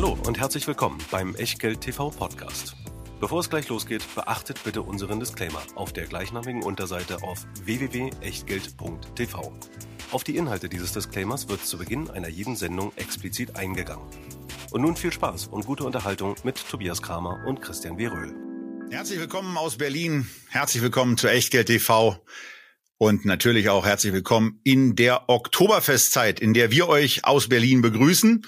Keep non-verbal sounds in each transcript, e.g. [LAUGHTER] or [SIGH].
Hallo und herzlich willkommen beim Echtgeld TV Podcast. Bevor es gleich losgeht, beachtet bitte unseren Disclaimer auf der gleichnamigen Unterseite auf www.echtgeld.tv. Auf die Inhalte dieses Disclaimers wird zu Beginn einer jeden Sendung explizit eingegangen. Und nun viel Spaß und gute Unterhaltung mit Tobias Kramer und Christian W. Röhl. Herzlich willkommen aus Berlin. Herzlich willkommen zu Echtgeld TV. Und natürlich auch herzlich willkommen in der Oktoberfestzeit, in der wir euch aus Berlin begrüßen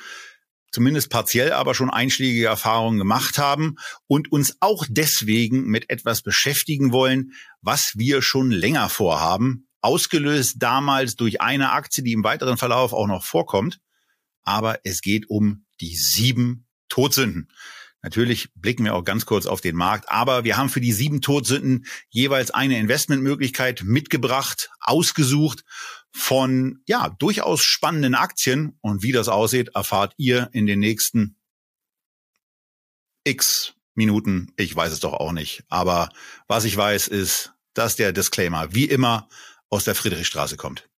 zumindest partiell aber schon einschlägige Erfahrungen gemacht haben und uns auch deswegen mit etwas beschäftigen wollen, was wir schon länger vorhaben, ausgelöst damals durch eine Aktie, die im weiteren Verlauf auch noch vorkommt. Aber es geht um die sieben Todsünden. Natürlich blicken wir auch ganz kurz auf den Markt, aber wir haben für die sieben Todsünden jeweils eine Investmentmöglichkeit mitgebracht, ausgesucht von ja durchaus spannenden Aktien und wie das aussieht, erfahrt ihr in den nächsten X Minuten. Ich weiß es doch auch nicht, aber was ich weiß ist, dass der Disclaimer wie immer aus der Friedrichstraße kommt.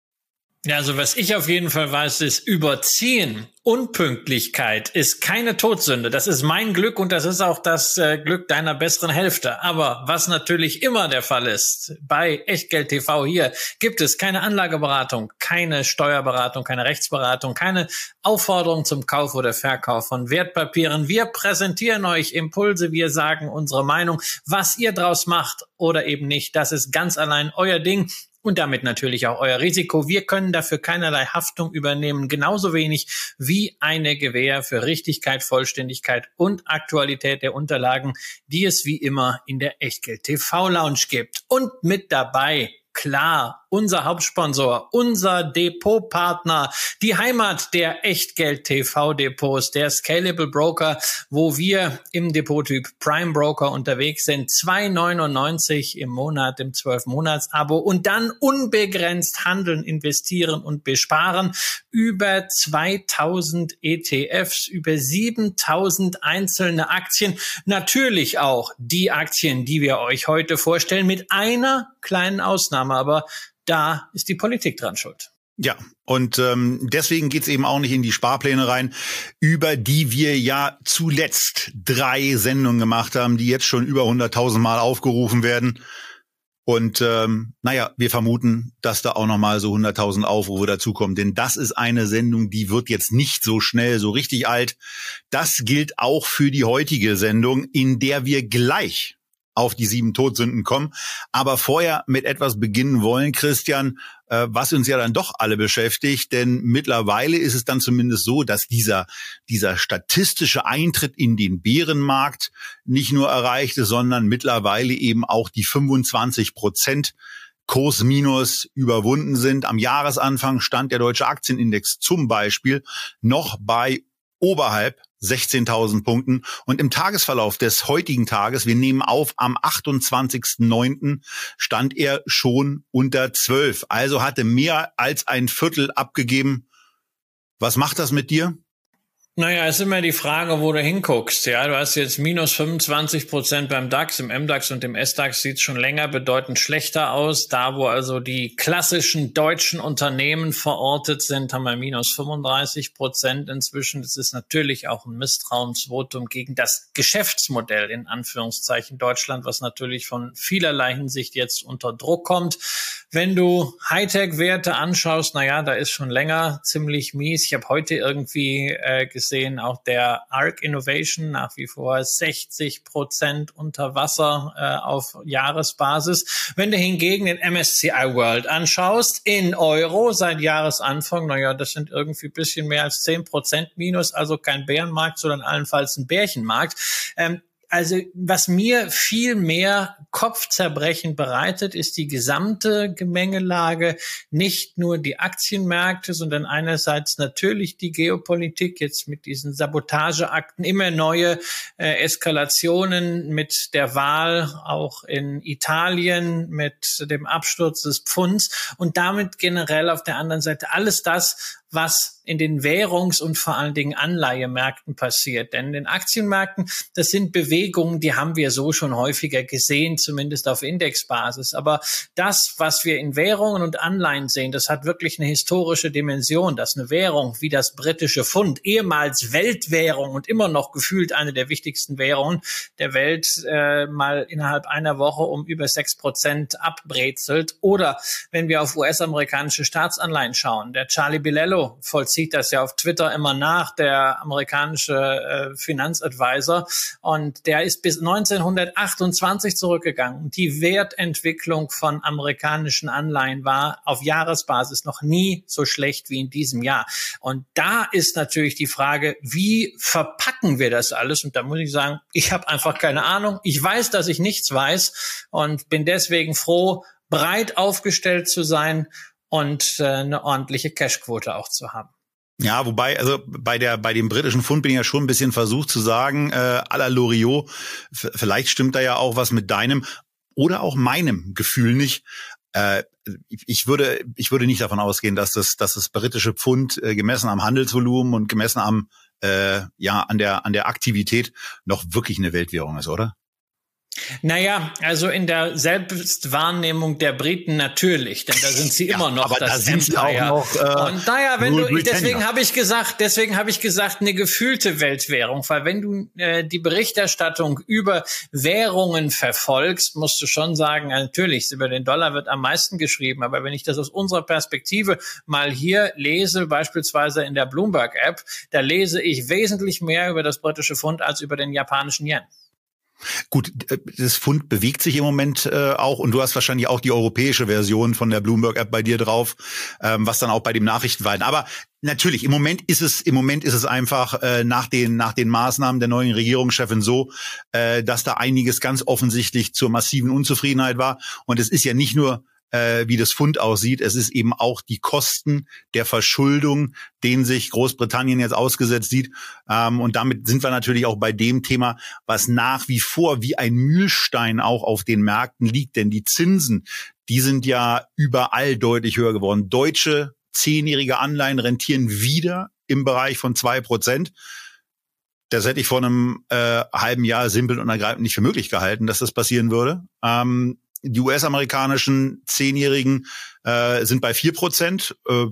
Ja, also was ich auf jeden Fall weiß, ist überziehen. Unpünktlichkeit ist keine Todsünde. Das ist mein Glück und das ist auch das äh, Glück deiner besseren Hälfte. Aber was natürlich immer der Fall ist, bei Echtgeld TV hier gibt es keine Anlageberatung, keine Steuerberatung, keine Rechtsberatung, keine Aufforderung zum Kauf oder Verkauf von Wertpapieren. Wir präsentieren euch Impulse, wir sagen unsere Meinung. Was ihr draus macht oder eben nicht, das ist ganz allein euer Ding und damit natürlich auch euer Risiko. Wir können dafür keinerlei Haftung übernehmen, genauso wenig wie eine Gewähr für Richtigkeit, Vollständigkeit und Aktualität der Unterlagen, die es wie immer in der Echtgeld TV Lounge gibt. Und mit dabei klar unser Hauptsponsor, unser Depotpartner, die Heimat der Echtgeld-TV-Depots, der Scalable Broker, wo wir im Depottyp Prime Broker unterwegs sind. 2,99 im Monat im 12-Monats-Abo und dann unbegrenzt handeln, investieren und besparen. Über 2000 ETFs, über 7000 einzelne Aktien. Natürlich auch die Aktien, die wir euch heute vorstellen, mit einer kleinen Ausnahme, aber da ist die Politik dran schuld. Ja, und ähm, deswegen geht's eben auch nicht in die Sparpläne rein, über die wir ja zuletzt drei Sendungen gemacht haben, die jetzt schon über 100.000 Mal aufgerufen werden. Und ähm, naja, wir vermuten, dass da auch nochmal so 100.000 Aufrufe dazukommen. Denn das ist eine Sendung, die wird jetzt nicht so schnell so richtig alt. Das gilt auch für die heutige Sendung, in der wir gleich auf die sieben Todsünden kommen. Aber vorher mit etwas beginnen wollen, Christian, äh, was uns ja dann doch alle beschäftigt. Denn mittlerweile ist es dann zumindest so, dass dieser, dieser statistische Eintritt in den Bärenmarkt nicht nur erreichte, sondern mittlerweile eben auch die 25 Prozent Kurs minus überwunden sind. Am Jahresanfang stand der deutsche Aktienindex zum Beispiel noch bei oberhalb 16.000 Punkten. Und im Tagesverlauf des heutigen Tages, wir nehmen auf, am 28.09. stand er schon unter 12. Also hatte mehr als ein Viertel abgegeben. Was macht das mit dir? Naja, ist immer die Frage, wo du hinguckst. Ja, du hast jetzt minus 25 Prozent beim DAX, im MDAX und im SDAX sieht schon länger bedeutend schlechter aus. Da, wo also die klassischen deutschen Unternehmen verortet sind, haben wir minus 35 Prozent inzwischen. Das ist natürlich auch ein Misstrauensvotum gegen das Geschäftsmodell in Anführungszeichen Deutschland, was natürlich von vielerlei Hinsicht jetzt unter Druck kommt. Wenn du Hightech-Werte anschaust, naja, da ist schon länger ziemlich mies. Ich habe heute irgendwie äh, gesehen, auch der ARC Innovation nach wie vor 60 Prozent unter Wasser äh, auf Jahresbasis. Wenn du hingegen den MSCI World anschaust, in Euro seit Jahresanfang, naja, das sind irgendwie bisschen mehr als 10 Prozent minus, also kein Bärenmarkt, sondern allenfalls ein Bärchenmarkt. Ähm, also was mir viel mehr Kopfzerbrechen bereitet, ist die gesamte Gemengelage, nicht nur die Aktienmärkte, sondern einerseits natürlich die Geopolitik, jetzt mit diesen Sabotageakten, immer neue äh, Eskalationen mit der Wahl auch in Italien, mit dem Absturz des Pfunds und damit generell auf der anderen Seite. Alles das, was in den Währungs- und vor allen Dingen Anleihemärkten passiert. Denn in den Aktienmärkten, das sind Bewegungen, die haben wir so schon häufiger gesehen, zumindest auf Indexbasis. Aber das, was wir in Währungen und Anleihen sehen, das hat wirklich eine historische Dimension, dass eine Währung wie das britische Pfund, ehemals Weltwährung und immer noch gefühlt eine der wichtigsten Währungen der Welt, äh, mal innerhalb einer Woche um über sechs Prozent abbrezelt. Oder wenn wir auf US-amerikanische Staatsanleihen schauen, der Charlie Bilello vollzieht das ja auf Twitter immer nach, der amerikanische äh, Finanzadvisor. Und der ist bis 1928 zurückgegangen. Die Wertentwicklung von amerikanischen Anleihen war auf Jahresbasis noch nie so schlecht wie in diesem Jahr. Und da ist natürlich die Frage, wie verpacken wir das alles? Und da muss ich sagen, ich habe einfach keine Ahnung. Ich weiß, dass ich nichts weiß und bin deswegen froh, breit aufgestellt zu sein und äh, eine ordentliche Cashquote auch zu haben. Ja, wobei, also bei der, bei dem britischen Fund bin ich ja schon ein bisschen versucht zu sagen, äh, à la Loriot, vielleicht stimmt da ja auch was mit deinem oder auch meinem Gefühl nicht. Äh, ich würde, ich würde nicht davon ausgehen, dass das, dass das britische Pfund äh, gemessen am Handelsvolumen und gemessen am, äh, ja, an der, an der Aktivität noch wirklich eine Weltwährung ist, oder? Naja, also in der Selbstwahrnehmung der Briten natürlich, denn da sind sie ja, immer noch aber das da sind Sie auch noch, äh, Und naja, wenn du, deswegen habe ich gesagt, deswegen habe ich gesagt, eine gefühlte Weltwährung, weil wenn du äh, die Berichterstattung über Währungen verfolgst, musst du schon sagen, natürlich, über den Dollar wird am meisten geschrieben, aber wenn ich das aus unserer Perspektive mal hier lese, beispielsweise in der Bloomberg-App, da lese ich wesentlich mehr über das britische Pfund als über den japanischen Yen. Gut, äh, das Fund bewegt sich im Moment äh, auch und du hast wahrscheinlich auch die europäische Version von der Bloomberg App bei dir drauf, ähm, was dann auch bei dem Nachrichtenweiten. Aber natürlich, im Moment ist es im Moment ist es einfach äh, nach den nach den Maßnahmen der neuen Regierungschefin so, äh, dass da einiges ganz offensichtlich zur massiven Unzufriedenheit war und es ist ja nicht nur äh, wie das Fund aussieht. Es ist eben auch die Kosten der Verschuldung, denen sich Großbritannien jetzt ausgesetzt sieht. Ähm, und damit sind wir natürlich auch bei dem Thema, was nach wie vor wie ein Mühlstein auch auf den Märkten liegt. Denn die Zinsen, die sind ja überall deutlich höher geworden. Deutsche zehnjährige Anleihen rentieren wieder im Bereich von zwei Prozent. Das hätte ich vor einem äh, halben Jahr simpel und ergreifend nicht für möglich gehalten, dass das passieren würde. Ähm, die US-amerikanischen Zehnjährigen äh, sind bei vier Prozent. Äh,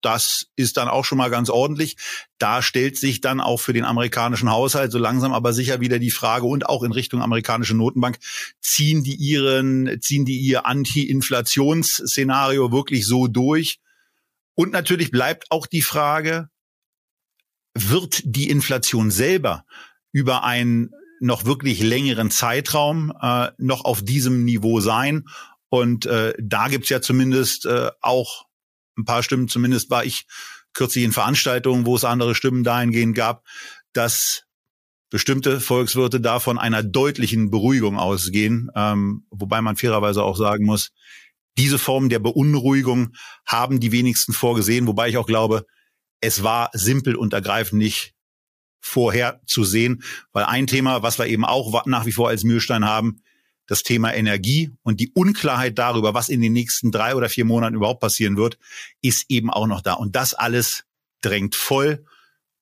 das ist dann auch schon mal ganz ordentlich. Da stellt sich dann auch für den amerikanischen Haushalt so langsam aber sicher wieder die Frage und auch in Richtung amerikanische Notenbank, ziehen die ihren, ziehen die ihr Anti-Inflationsszenario wirklich so durch? Und natürlich bleibt auch die Frage, wird die Inflation selber über ein noch wirklich längeren Zeitraum äh, noch auf diesem Niveau sein. Und äh, da gibt's ja zumindest äh, auch ein paar Stimmen, zumindest war ich kürzlich in Veranstaltungen, wo es andere Stimmen dahingehend gab, dass bestimmte Volkswirte da von einer deutlichen Beruhigung ausgehen, ähm, wobei man fairerweise auch sagen muss, diese Form der Beunruhigung haben die wenigsten vorgesehen, wobei ich auch glaube, es war simpel und ergreifend nicht vorher zu sehen, weil ein Thema, was wir eben auch nach wie vor als Mühlstein haben, das Thema Energie und die Unklarheit darüber, was in den nächsten drei oder vier Monaten überhaupt passieren wird, ist eben auch noch da. Und das alles drängt voll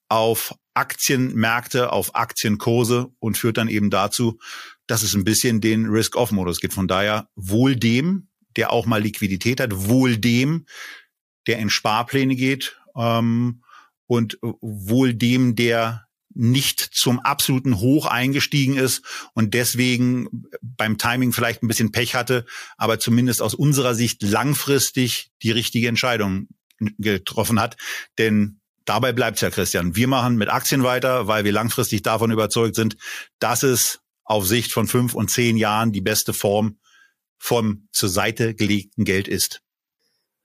auf Aktienmärkte, auf Aktienkurse und führt dann eben dazu, dass es ein bisschen den Risk-Off-Modus gibt. Von daher wohl dem, der auch mal Liquidität hat, wohl dem, der in Sparpläne geht ähm, und wohl dem, der nicht zum absoluten Hoch eingestiegen ist und deswegen beim Timing vielleicht ein bisschen Pech hatte, aber zumindest aus unserer Sicht langfristig die richtige Entscheidung getroffen hat. Denn dabei bleibt's ja, Christian. Wir machen mit Aktien weiter, weil wir langfristig davon überzeugt sind, dass es auf Sicht von fünf und zehn Jahren die beste Form vom zur Seite gelegten Geld ist.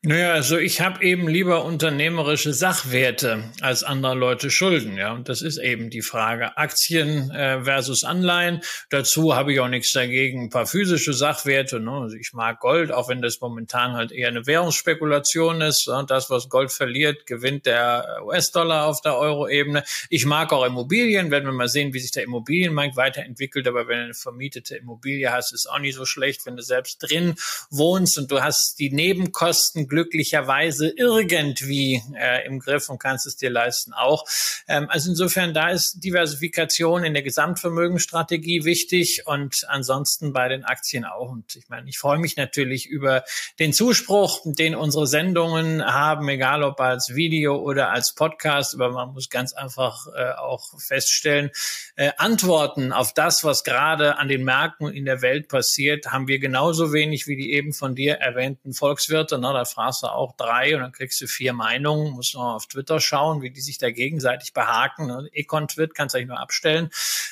Naja, also ich habe eben lieber unternehmerische Sachwerte als andere Leute Schulden, ja. Und das ist eben die Frage. Aktien äh, versus Anleihen. Dazu habe ich auch nichts dagegen. Ein paar physische Sachwerte. Ne? Also ich mag Gold, auch wenn das momentan halt eher eine Währungsspekulation ist. Und das, was Gold verliert, gewinnt der US-Dollar auf der Euro-Ebene. Ich mag auch Immobilien. Werden wir mal sehen, wie sich der Immobilienmarkt weiterentwickelt. Aber wenn du eine vermietete Immobilie hast, ist auch nicht so schlecht, wenn du selbst drin wohnst und du hast die Nebenkosten glücklicherweise irgendwie äh, im Griff und kannst es dir leisten auch. Ähm, also insofern, da ist Diversifikation in der Gesamtvermögensstrategie wichtig und ansonsten bei den Aktien auch. Und ich meine, ich freue mich natürlich über den Zuspruch, den unsere Sendungen haben, egal ob als Video oder als Podcast, aber man muss ganz einfach äh, auch feststellen, äh, Antworten auf das, was gerade an den Märkten in der Welt passiert, haben wir genauso wenig wie die eben von dir erwähnten Volkswirte. Na, da fragst du auch drei und dann kriegst du vier Meinungen. Musst du auf Twitter schauen, wie die sich da gegenseitig behaken. Ne? Econ-Twit kannst du eigentlich nur abstellen.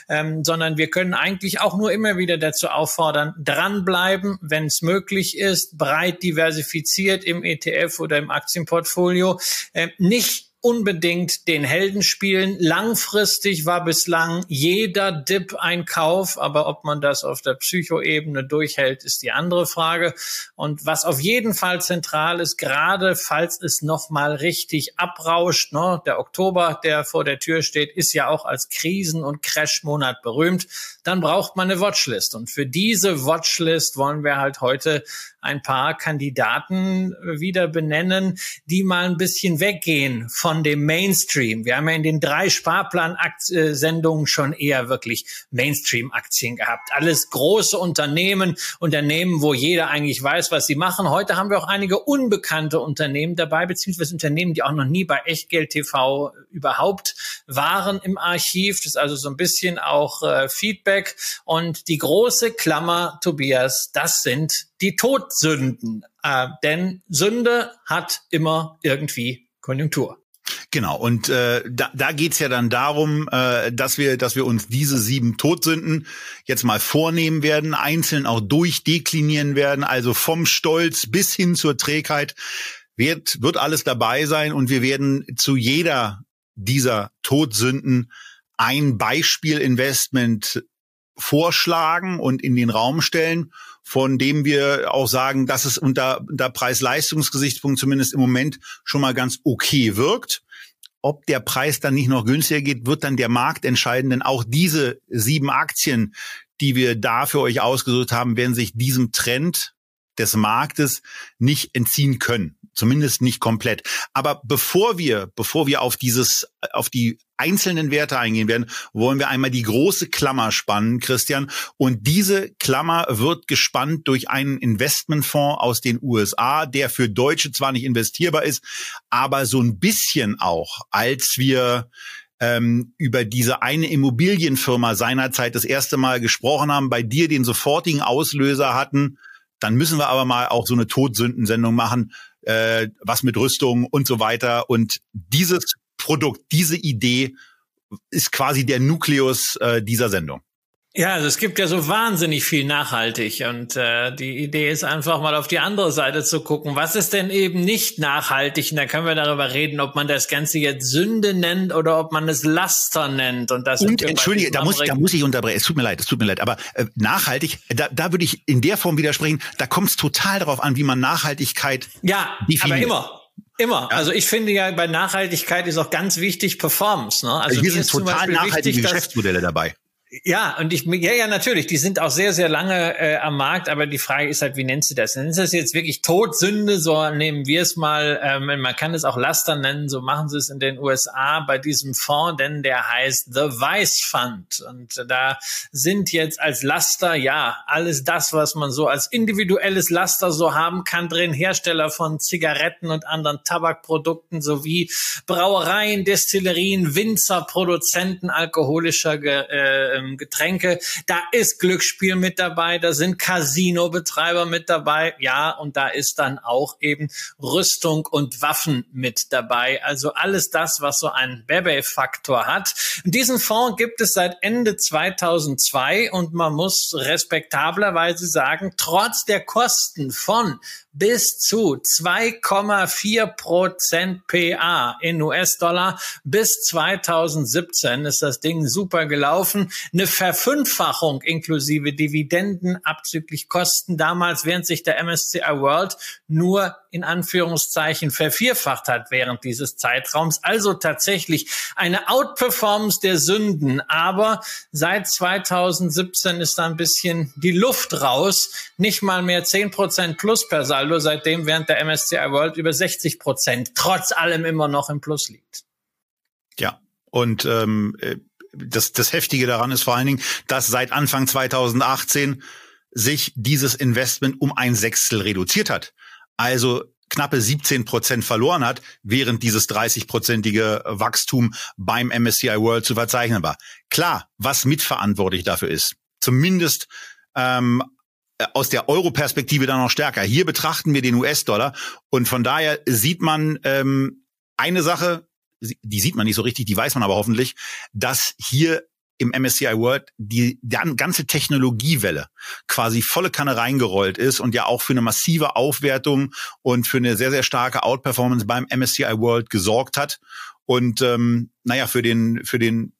Ähm, sondern wir können eigentlich auch nur immer wieder dazu auffordern, dranbleiben, wenn es möglich ist, breit diversifiziert im ETF oder im Aktienportfolio. Äh, nicht unbedingt den Helden spielen. Langfristig war bislang jeder Dip ein Kauf, aber ob man das auf der Psychoebene durchhält, ist die andere Frage. Und was auf jeden Fall zentral ist, gerade falls es nochmal richtig abrauscht, ne, der Oktober, der vor der Tür steht, ist ja auch als Krisen- und Crash-Monat berühmt, dann braucht man eine Watchlist. Und für diese Watchlist wollen wir halt heute ein paar Kandidaten wieder benennen, die mal ein bisschen weggehen von dem Mainstream. Wir haben ja in den drei Sparplan-Sendungen schon eher wirklich Mainstream-Aktien gehabt. Alles große Unternehmen, Unternehmen, wo jeder eigentlich weiß, was sie machen. Heute haben wir auch einige unbekannte Unternehmen dabei, beziehungsweise Unternehmen, die auch noch nie bei Echtgeld TV überhaupt waren im Archiv. Das ist also so ein bisschen auch äh, Feedback. Und die große Klammer, Tobias, das sind die Todsünden. Äh, denn Sünde hat immer irgendwie Konjunktur. Genau, und äh, da, da geht ja dann darum, äh, dass wir, dass wir uns diese sieben Todsünden jetzt mal vornehmen werden, einzeln auch durchdeklinieren werden, also vom Stolz bis hin zur Trägheit wird, wird alles dabei sein und wir werden zu jeder dieser Todsünden ein Beispielinvestment vorschlagen und in den Raum stellen von dem wir auch sagen, dass es unter, unter Preis-Leistungsgesichtspunkt zumindest im Moment schon mal ganz okay wirkt. Ob der Preis dann nicht noch günstiger geht, wird dann der Markt entscheiden, denn auch diese sieben Aktien, die wir da für euch ausgesucht haben, werden sich diesem Trend des Marktes nicht entziehen können. Zumindest nicht komplett. Aber bevor wir, bevor wir auf dieses, auf die einzelnen Werte eingehen werden, wollen wir einmal die große Klammer spannen, Christian. Und diese Klammer wird gespannt durch einen Investmentfonds aus den USA, der für Deutsche zwar nicht investierbar ist, aber so ein bisschen auch, als wir ähm, über diese eine Immobilienfirma seinerzeit das erste Mal gesprochen haben, bei dir den sofortigen Auslöser hatten, dann müssen wir aber mal auch so eine Todsündensendung machen, äh, was mit Rüstung und so weiter. Und dieses Produkt, diese Idee ist quasi der Nukleus äh, dieser Sendung. Ja, also es gibt ja so wahnsinnig viel nachhaltig und äh, die Idee ist einfach mal auf die andere Seite zu gucken. Was ist denn eben nicht nachhaltig? Und da können wir darüber reden, ob man das Ganze jetzt Sünde nennt oder ob man es Laster nennt. Und das und entschuldige, da muss, da muss ich unterbrechen. Es tut mir leid, es tut mir leid. Aber äh, nachhaltig, da, da würde ich in der Form widersprechen. Da kommt es total darauf an, wie man Nachhaltigkeit ja, definiert. aber immer. Immer. Ja. Also ich finde ja bei Nachhaltigkeit ist auch ganz wichtig Performance. Ne? Also hier sind total nachhaltige wichtig, Geschäftsmodelle dabei. Ja, und ich, ja, ja, natürlich, die sind auch sehr, sehr lange äh, am Markt, aber die Frage ist halt, wie nennst du das? Nennst du das jetzt wirklich Todsünde? So nehmen wir es mal, ähm, man kann es auch Laster nennen, so machen sie es in den USA bei diesem Fonds, denn der heißt The Vice Fund. Und da sind jetzt als Laster, ja, alles das, was man so als individuelles Laster so haben kann, drin Hersteller von Zigaretten und anderen Tabakprodukten sowie Brauereien, Destillerien, Winzer, Produzenten alkoholischer äh, ähm, Getränke. Da ist Glücksspiel mit dabei, da sind Casino-Betreiber mit dabei, ja, und da ist dann auch eben Rüstung und Waffen mit dabei. Also alles das, was so einen Bebe-Faktor hat. Diesen Fonds gibt es seit Ende 2002 und man muss respektablerweise sagen, trotz der Kosten von bis zu 2,4 Prozent PA in US-Dollar. Bis 2017 ist das Ding super gelaufen. Eine Verfünffachung inklusive Dividenden abzüglich Kosten damals, während sich der MSCI World nur in Anführungszeichen vervierfacht hat während dieses Zeitraums. Also tatsächlich eine Outperformance der Sünden. Aber seit 2017 ist da ein bisschen die Luft raus. Nicht mal mehr 10 Prozent plus per Saldo Kurssaldo seitdem während der MSCI World über 60 Prozent, trotz allem immer noch im Plus liegt. Ja, und ähm, äh, das, das Heftige daran ist vor allen Dingen, dass seit Anfang 2018 sich dieses Investment um ein Sechstel reduziert hat. Also knappe 17 Prozent verloren hat, während dieses 30-prozentige Wachstum beim MSCI World zu verzeichnen war. Klar, was mitverantwortlich dafür ist, zumindest ähm, aus der Euro-Perspektive dann noch stärker. Hier betrachten wir den US-Dollar und von daher sieht man ähm, eine Sache, die sieht man nicht so richtig, die weiß man aber hoffentlich, dass hier im MSCI World die, die ganze Technologiewelle quasi volle Kanne reingerollt ist und ja auch für eine massive Aufwertung und für eine sehr, sehr starke Outperformance beim MSCI World gesorgt hat. Und ähm, naja, für den, für den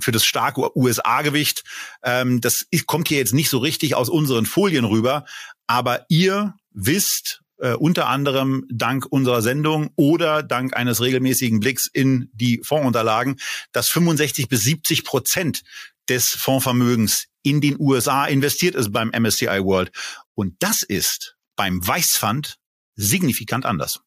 für das starke USA-Gewicht. Ähm, das kommt hier jetzt nicht so richtig aus unseren Folien rüber, aber ihr wisst, äh, unter anderem dank unserer Sendung oder dank eines regelmäßigen Blicks in die Fondsunterlagen, dass 65 bis 70 Prozent des Fondsvermögens in den USA investiert ist beim MSCI World. Und das ist beim Weißfund signifikant anders.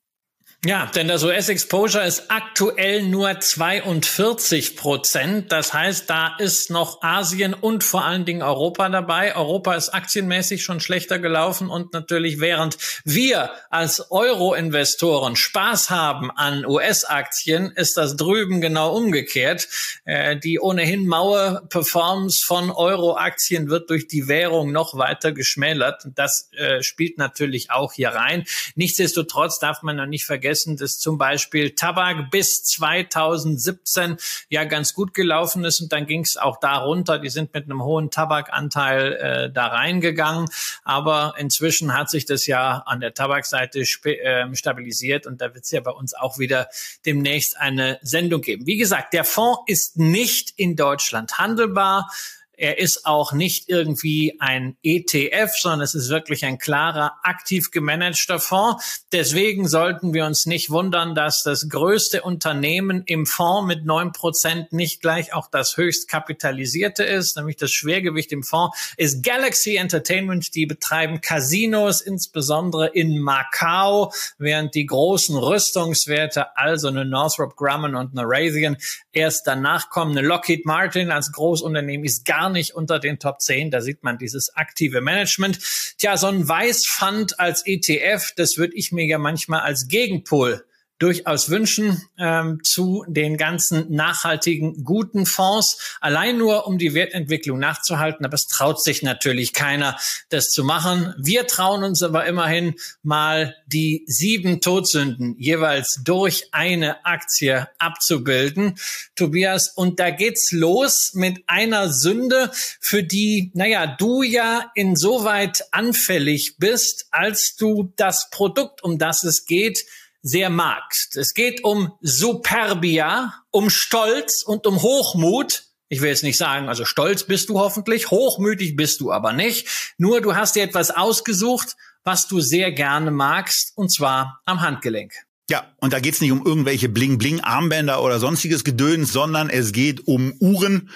Ja, denn das US-Exposure ist aktuell nur 42 Prozent. Das heißt, da ist noch Asien und vor allen Dingen Europa dabei. Europa ist aktienmäßig schon schlechter gelaufen und natürlich während wir als Euro-Investoren Spaß haben an US-Aktien, ist das drüben genau umgekehrt. Äh, die ohnehin maue Performance von Euro-Aktien wird durch die Währung noch weiter geschmälert. Das äh, spielt natürlich auch hier rein. Nichtsdestotrotz darf man noch nicht vergessen, vergessen, dass zum Beispiel Tabak bis 2017 ja ganz gut gelaufen ist und dann ging es auch da runter. Die sind mit einem hohen Tabakanteil äh, da reingegangen, aber inzwischen hat sich das ja an der Tabakseite äh, stabilisiert und da wird es ja bei uns auch wieder demnächst eine Sendung geben. Wie gesagt, der Fonds ist nicht in Deutschland handelbar. Er ist auch nicht irgendwie ein ETF, sondern es ist wirklich ein klarer, aktiv gemanagter Fonds. Deswegen sollten wir uns nicht wundern, dass das größte Unternehmen im Fonds mit neun Prozent nicht gleich auch das höchst kapitalisierte ist, nämlich das Schwergewicht im Fonds ist Galaxy Entertainment. Die betreiben Casinos, insbesondere in Macau, während die großen Rüstungswerte, also eine Northrop Grumman und eine Raytheon, erst danach kommen. Eine Lockheed Martin als Großunternehmen ist gar gar nicht unter den Top 10. Da sieht man dieses aktive Management. Tja, so ein Weißfund als ETF, das würde ich mir ja manchmal als Gegenpol durchaus wünschen ähm, zu den ganzen nachhaltigen, guten Fonds, allein nur um die Wertentwicklung nachzuhalten. Aber es traut sich natürlich keiner, das zu machen. Wir trauen uns aber immerhin mal die sieben Todsünden jeweils durch eine Aktie abzubilden, Tobias. Und da geht's los mit einer Sünde, für die, naja, du ja insoweit anfällig bist, als du das Produkt, um das es geht, sehr magst. Es geht um Superbia, um Stolz und um Hochmut. Ich will jetzt nicht sagen, also stolz bist du hoffentlich, hochmütig bist du aber nicht. Nur du hast dir etwas ausgesucht, was du sehr gerne magst, und zwar am Handgelenk. Ja, und da geht's nicht um irgendwelche Bling-Bling-Armbänder oder sonstiges Gedöns, sondern es geht um Uhren.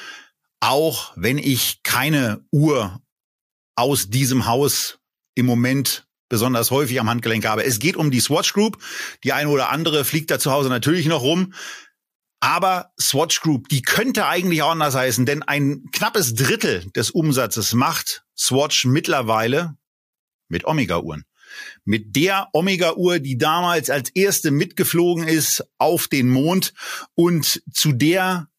Auch wenn ich keine Uhr aus diesem Haus im Moment besonders häufig am Handgelenk habe. Es geht um die Swatch Group. Die eine oder andere fliegt da zu Hause natürlich noch rum. Aber Swatch Group, die könnte eigentlich auch anders heißen, denn ein knappes Drittel des Umsatzes macht Swatch mittlerweile mit Omega-Uhren. Mit der Omega-Uhr, die damals als erste mitgeflogen ist auf den Mond und zu der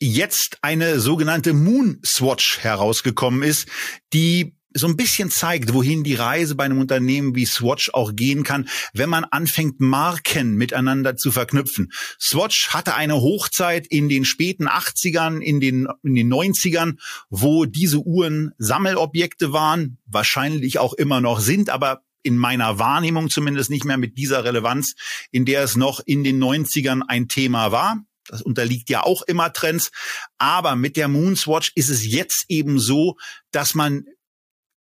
jetzt eine sogenannte Moon Swatch herausgekommen ist, die so ein bisschen zeigt, wohin die Reise bei einem Unternehmen wie Swatch auch gehen kann, wenn man anfängt, Marken miteinander zu verknüpfen. Swatch hatte eine Hochzeit in den späten 80ern, in den, in den 90ern, wo diese Uhren Sammelobjekte waren, wahrscheinlich auch immer noch sind, aber in meiner Wahrnehmung zumindest nicht mehr mit dieser Relevanz, in der es noch in den 90ern ein Thema war. Das unterliegt ja auch immer Trends. Aber mit der Moonswatch ist es jetzt eben so, dass man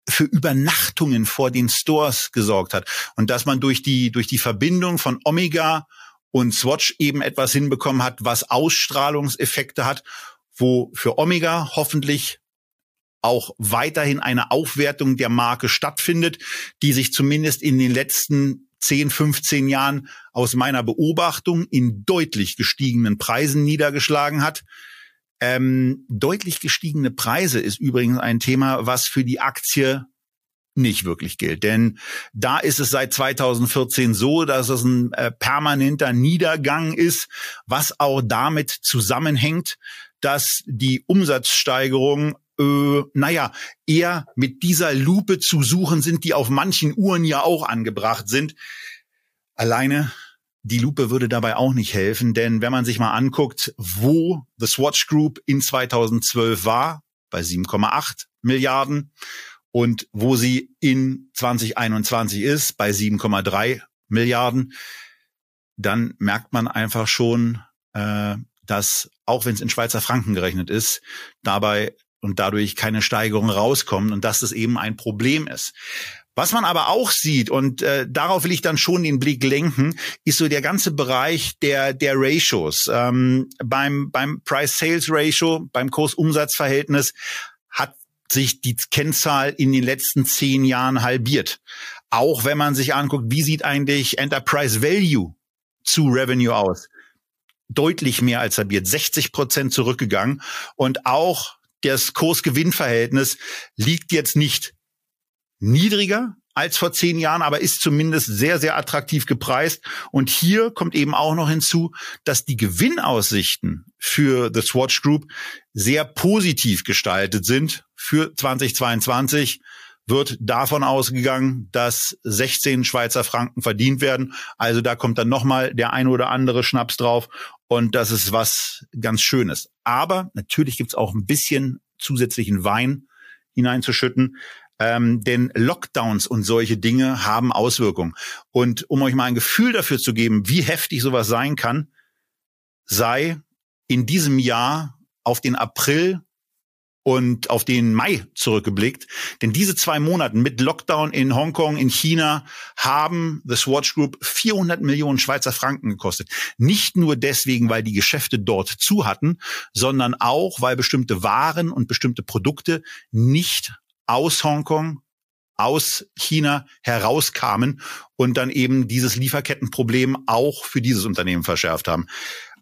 für Übernachtungen vor den Stores gesorgt hat und dass man durch die durch die Verbindung von Omega und Swatch eben etwas hinbekommen hat, was Ausstrahlungseffekte hat, wo für Omega hoffentlich auch weiterhin eine Aufwertung der Marke stattfindet, die sich zumindest in den letzten 10, 15 Jahren aus meiner Beobachtung in deutlich gestiegenen Preisen niedergeschlagen hat. Ähm, deutlich gestiegene Preise ist übrigens ein Thema, was für die Aktie nicht wirklich gilt. Denn da ist es seit 2014 so, dass es ein äh, permanenter Niedergang ist, was auch damit zusammenhängt, dass die Umsatzsteigerung äh, naja, eher mit dieser Lupe zu suchen sind, die auf manchen Uhren ja auch angebracht sind. Alleine die Lupe würde dabei auch nicht helfen, denn wenn man sich mal anguckt, wo The Swatch Group in 2012 war, bei 7,8 Milliarden und wo sie in 2021 ist, bei 7,3 Milliarden, dann merkt man einfach schon, äh, dass auch wenn es in Schweizer Franken gerechnet ist, dabei und dadurch keine Steigerung rauskommen und dass das eben ein Problem ist. Was man aber auch sieht, und äh, darauf will ich dann schon den Blick lenken, ist so der ganze Bereich der, der Ratios. Ähm, beim, beim Price-Sales-Ratio, beim Kurs-Umsatz-Verhältnis hat sich die Kennzahl in den letzten zehn Jahren halbiert. Auch wenn man sich anguckt, wie sieht eigentlich Enterprise Value zu Revenue aus? Deutlich mehr als halbiert, 60 Prozent zurückgegangen. Und auch das Kurs-Gewinn-Verhältnis liegt jetzt nicht niedriger als vor zehn Jahren, aber ist zumindest sehr, sehr attraktiv gepreist. Und hier kommt eben auch noch hinzu, dass die Gewinnaussichten für The Swatch Group sehr positiv gestaltet sind. Für 2022 wird davon ausgegangen, dass 16 Schweizer Franken verdient werden. Also da kommt dann nochmal der ein oder andere Schnaps drauf. Und das ist was ganz Schönes. Aber natürlich gibt's auch ein bisschen zusätzlichen Wein hineinzuschütten. Ähm, denn Lockdowns und solche Dinge haben Auswirkungen. Und um euch mal ein Gefühl dafür zu geben, wie heftig sowas sein kann, sei in diesem Jahr auf den April und auf den Mai zurückgeblickt. Denn diese zwei Monate mit Lockdown in Hongkong, in China haben The Swatch Group 400 Millionen Schweizer Franken gekostet. Nicht nur deswegen, weil die Geschäfte dort zu hatten, sondern auch, weil bestimmte Waren und bestimmte Produkte nicht aus Hongkong aus China herauskamen und dann eben dieses Lieferkettenproblem auch für dieses Unternehmen verschärft haben.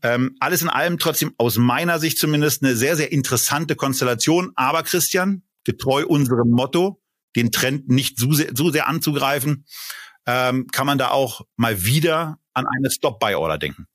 Ähm, alles in allem trotzdem aus meiner Sicht zumindest eine sehr, sehr interessante Konstellation. Aber Christian, getreu unserem Motto, den Trend nicht so sehr, so sehr anzugreifen, ähm, kann man da auch mal wieder an eine Stop-Buy-Order denken.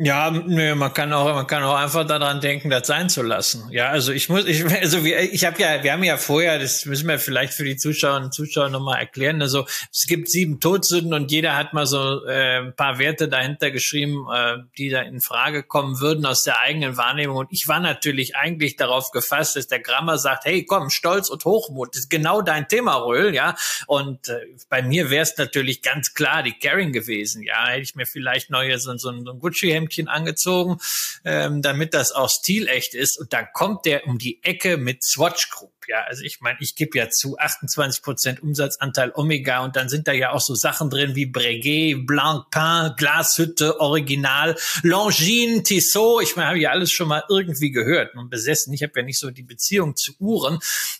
Ja, nö, man kann auch, man kann auch einfach daran denken, das sein zu lassen. Ja, also ich muss, ich, [LAUGHS] also wir, ich habe ja, wir haben ja vorher, das müssen wir vielleicht für die Zuschauerinnen und Zuschauer nochmal erklären. Also es gibt sieben Todsünden und jeder hat mal so äh, ein paar Werte dahinter geschrieben, äh, die da in Frage kommen würden aus der eigenen Wahrnehmung. Und ich war natürlich eigentlich darauf gefasst, dass der Grammer sagt, hey, komm, Stolz und Hochmut ist genau dein Thema, Röhl, ja. Und äh, bei mir wäre es natürlich ganz klar die Caring gewesen, ja. Hätte ich mir vielleicht neue so, so ein Gucci-Hemd Hemdchen angezogen, ähm, damit das auch stilecht ist. Und dann kommt der um die Ecke mit Swatch Group. Ja, also ich meine, ich gebe ja zu 28 Prozent Umsatzanteil Omega und dann sind da ja auch so Sachen drin wie Breguet, Blancpain, Glashütte, Original, Longines, Tissot. Ich meine, habe ja alles schon mal irgendwie gehört und besessen. Ich habe ja nicht so die Beziehung zu Uhren,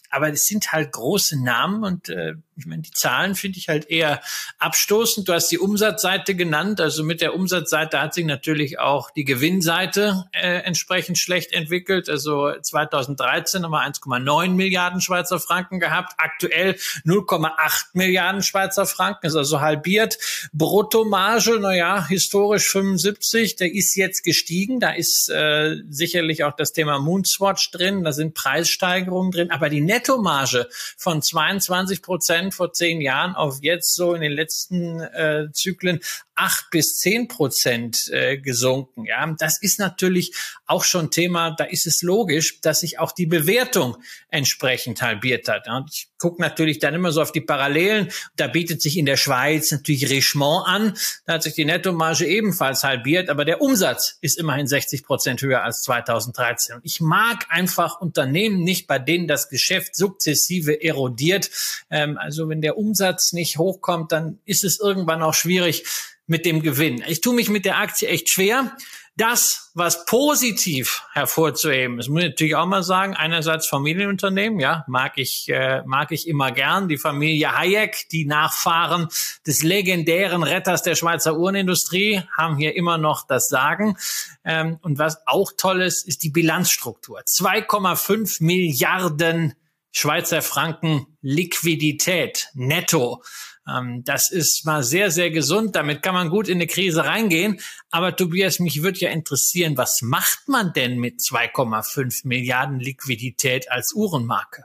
aber es sind halt große Namen und äh, ich meine, die Zahlen finde ich halt eher abstoßend. Du hast die Umsatzseite genannt. Also mit der Umsatzseite hat sich natürlich auch die Gewinnseite äh, entsprechend schlecht entwickelt. Also 2013 haben wir 1,9 Milliarden Schweizer Franken gehabt. Aktuell 0,8 Milliarden Schweizer Franken, ist also halbiert. Bruttomarge, naja, historisch 75, der ist jetzt gestiegen. Da ist äh, sicherlich auch das Thema Moonswatch drin. Da sind Preissteigerungen drin. Aber die Nettomarge von 22 Prozent Prozent vor zehn Jahren auf jetzt so in den letzten äh, Zyklen acht bis zehn Prozent äh, gesunken. Ja, das ist natürlich auch schon Thema. Da ist es logisch, dass sich auch die Bewertung entsprechend halbiert hat. Und ich gucke natürlich dann immer so auf die Parallelen. Da bietet sich in der Schweiz natürlich Richemont an. Da hat sich die Nettomarge ebenfalls halbiert, aber der Umsatz ist immerhin 60 Prozent höher als 2013. Und ich mag einfach Unternehmen nicht, bei denen das Geschäft sukzessive erodiert. Ähm, also wenn der Umsatz nicht hochkommt, dann ist es irgendwann auch schwierig, mit dem Gewinn. Ich tue mich mit der Aktie echt schwer. Das, was positiv hervorzuheben, das muss ich natürlich auch mal sagen, einerseits Familienunternehmen, ja, mag ich, äh, mag ich immer gern. Die Familie Hayek, die Nachfahren des legendären Retters der Schweizer Uhrenindustrie, haben hier immer noch das Sagen. Ähm, und was auch toll ist, ist die Bilanzstruktur. 2,5 Milliarden Schweizer Franken Liquidität netto. Ähm, das ist mal sehr, sehr gesund. Damit kann man gut in eine Krise reingehen. Aber Tobias, mich würde ja interessieren, was macht man denn mit 2,5 Milliarden Liquidität als Uhrenmarke?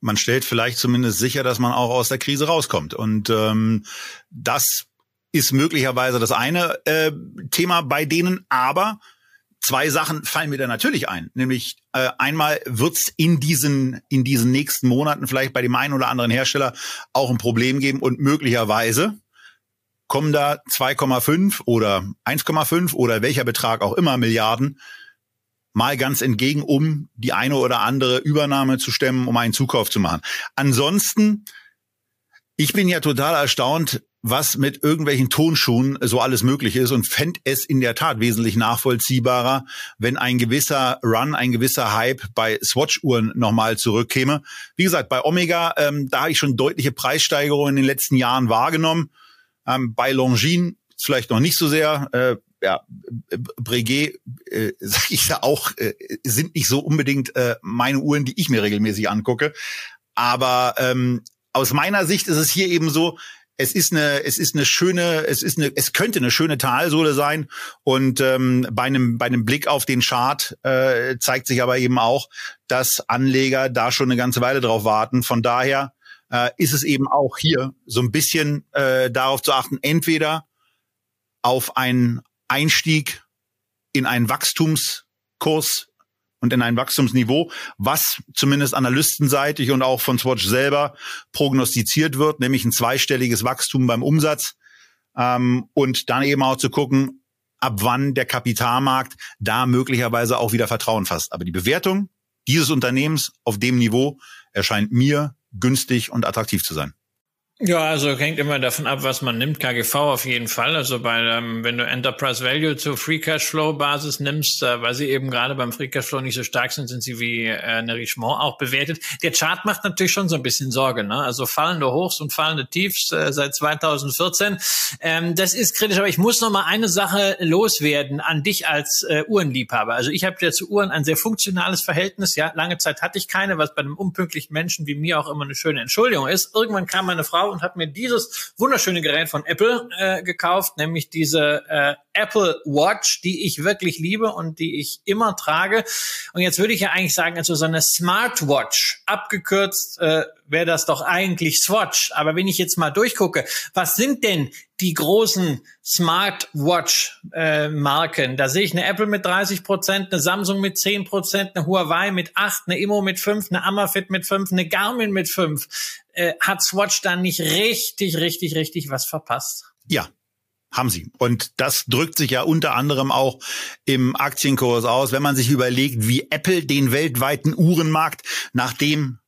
Man stellt vielleicht zumindest sicher, dass man auch aus der Krise rauskommt. Und ähm, das ist möglicherweise das eine äh, Thema bei denen. Aber Zwei Sachen fallen mir da natürlich ein, nämlich äh, einmal wird's in diesen in diesen nächsten Monaten vielleicht bei dem einen oder anderen Hersteller auch ein Problem geben und möglicherweise kommen da 2,5 oder 1,5 oder welcher Betrag auch immer Milliarden mal ganz entgegen, um die eine oder andere Übernahme zu stemmen, um einen Zukauf zu machen. Ansonsten, ich bin ja total erstaunt, was mit irgendwelchen Tonschuhen so alles möglich ist und fände es in der Tat wesentlich nachvollziehbarer, wenn ein gewisser Run, ein gewisser Hype bei Swatch-Uhren nochmal zurückkäme. Wie gesagt, bei Omega, ähm, da habe ich schon deutliche Preissteigerungen in den letzten Jahren wahrgenommen. Ähm, bei Longines vielleicht noch nicht so sehr. Äh, ja, Breguet, äh, [LAUGHS] sag ich ja auch, äh, sind nicht so unbedingt äh, meine Uhren, die ich mir regelmäßig angucke. Aber ähm, aus meiner Sicht ist es hier eben so, es ist eine, es ist eine schöne, es ist eine, es könnte eine schöne Talsohle sein. Und ähm, bei einem, bei einem Blick auf den Chart äh, zeigt sich aber eben auch, dass Anleger da schon eine ganze Weile drauf warten. Von daher äh, ist es eben auch hier so ein bisschen äh, darauf zu achten, entweder auf einen Einstieg in einen Wachstumskurs und in ein Wachstumsniveau, was zumindest analystenseitig und auch von Swatch selber prognostiziert wird, nämlich ein zweistelliges Wachstum beim Umsatz. Ähm, und dann eben auch zu gucken, ab wann der Kapitalmarkt da möglicherweise auch wieder Vertrauen fasst. Aber die Bewertung dieses Unternehmens auf dem Niveau erscheint mir günstig und attraktiv zu sein. Ja, also hängt immer davon ab, was man nimmt. KGV auf jeden Fall. Also bei, ähm, wenn du Enterprise Value zu Free Cashflow Basis nimmst, äh, weil sie eben gerade beim Free Cashflow nicht so stark sind, sind sie wie äh, eine Richemont auch bewertet. Der Chart macht natürlich schon so ein bisschen Sorge. Ne? Also fallende Hochs und fallende Tiefs äh, seit 2014. Ähm, das ist kritisch, aber ich muss noch mal eine Sache loswerden an dich als äh, Uhrenliebhaber. Also ich habe ja zu Uhren ein sehr funktionales Verhältnis. Ja, lange Zeit hatte ich keine, was bei einem unpünktlichen Menschen wie mir auch immer eine schöne Entschuldigung ist. Irgendwann kam meine Frau und habe mir dieses wunderschöne Gerät von Apple äh, gekauft, nämlich diese äh, Apple Watch, die ich wirklich liebe und die ich immer trage. Und jetzt würde ich ja eigentlich sagen, also so eine Smartwatch, abgekürzt äh, wäre das doch eigentlich Swatch. Aber wenn ich jetzt mal durchgucke, was sind denn die großen Smartwatch-Marken? Äh, da sehe ich eine Apple mit 30 Prozent, eine Samsung mit 10 Prozent, eine Huawei mit 8, eine Immo mit 5, eine Amazfit mit 5, eine Garmin mit 5. Äh, hat Swatch dann nicht richtig, richtig, richtig was verpasst? Ja, haben sie. Und das drückt sich ja unter anderem auch im Aktienkurs aus, wenn man sich überlegt, wie Apple den weltweiten Uhrenmarkt, nachdem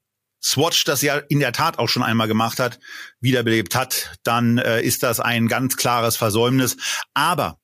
Swatch das ja in der Tat auch schon einmal gemacht hat, wiederbelebt hat, dann äh, ist das ein ganz klares Versäumnis. Aber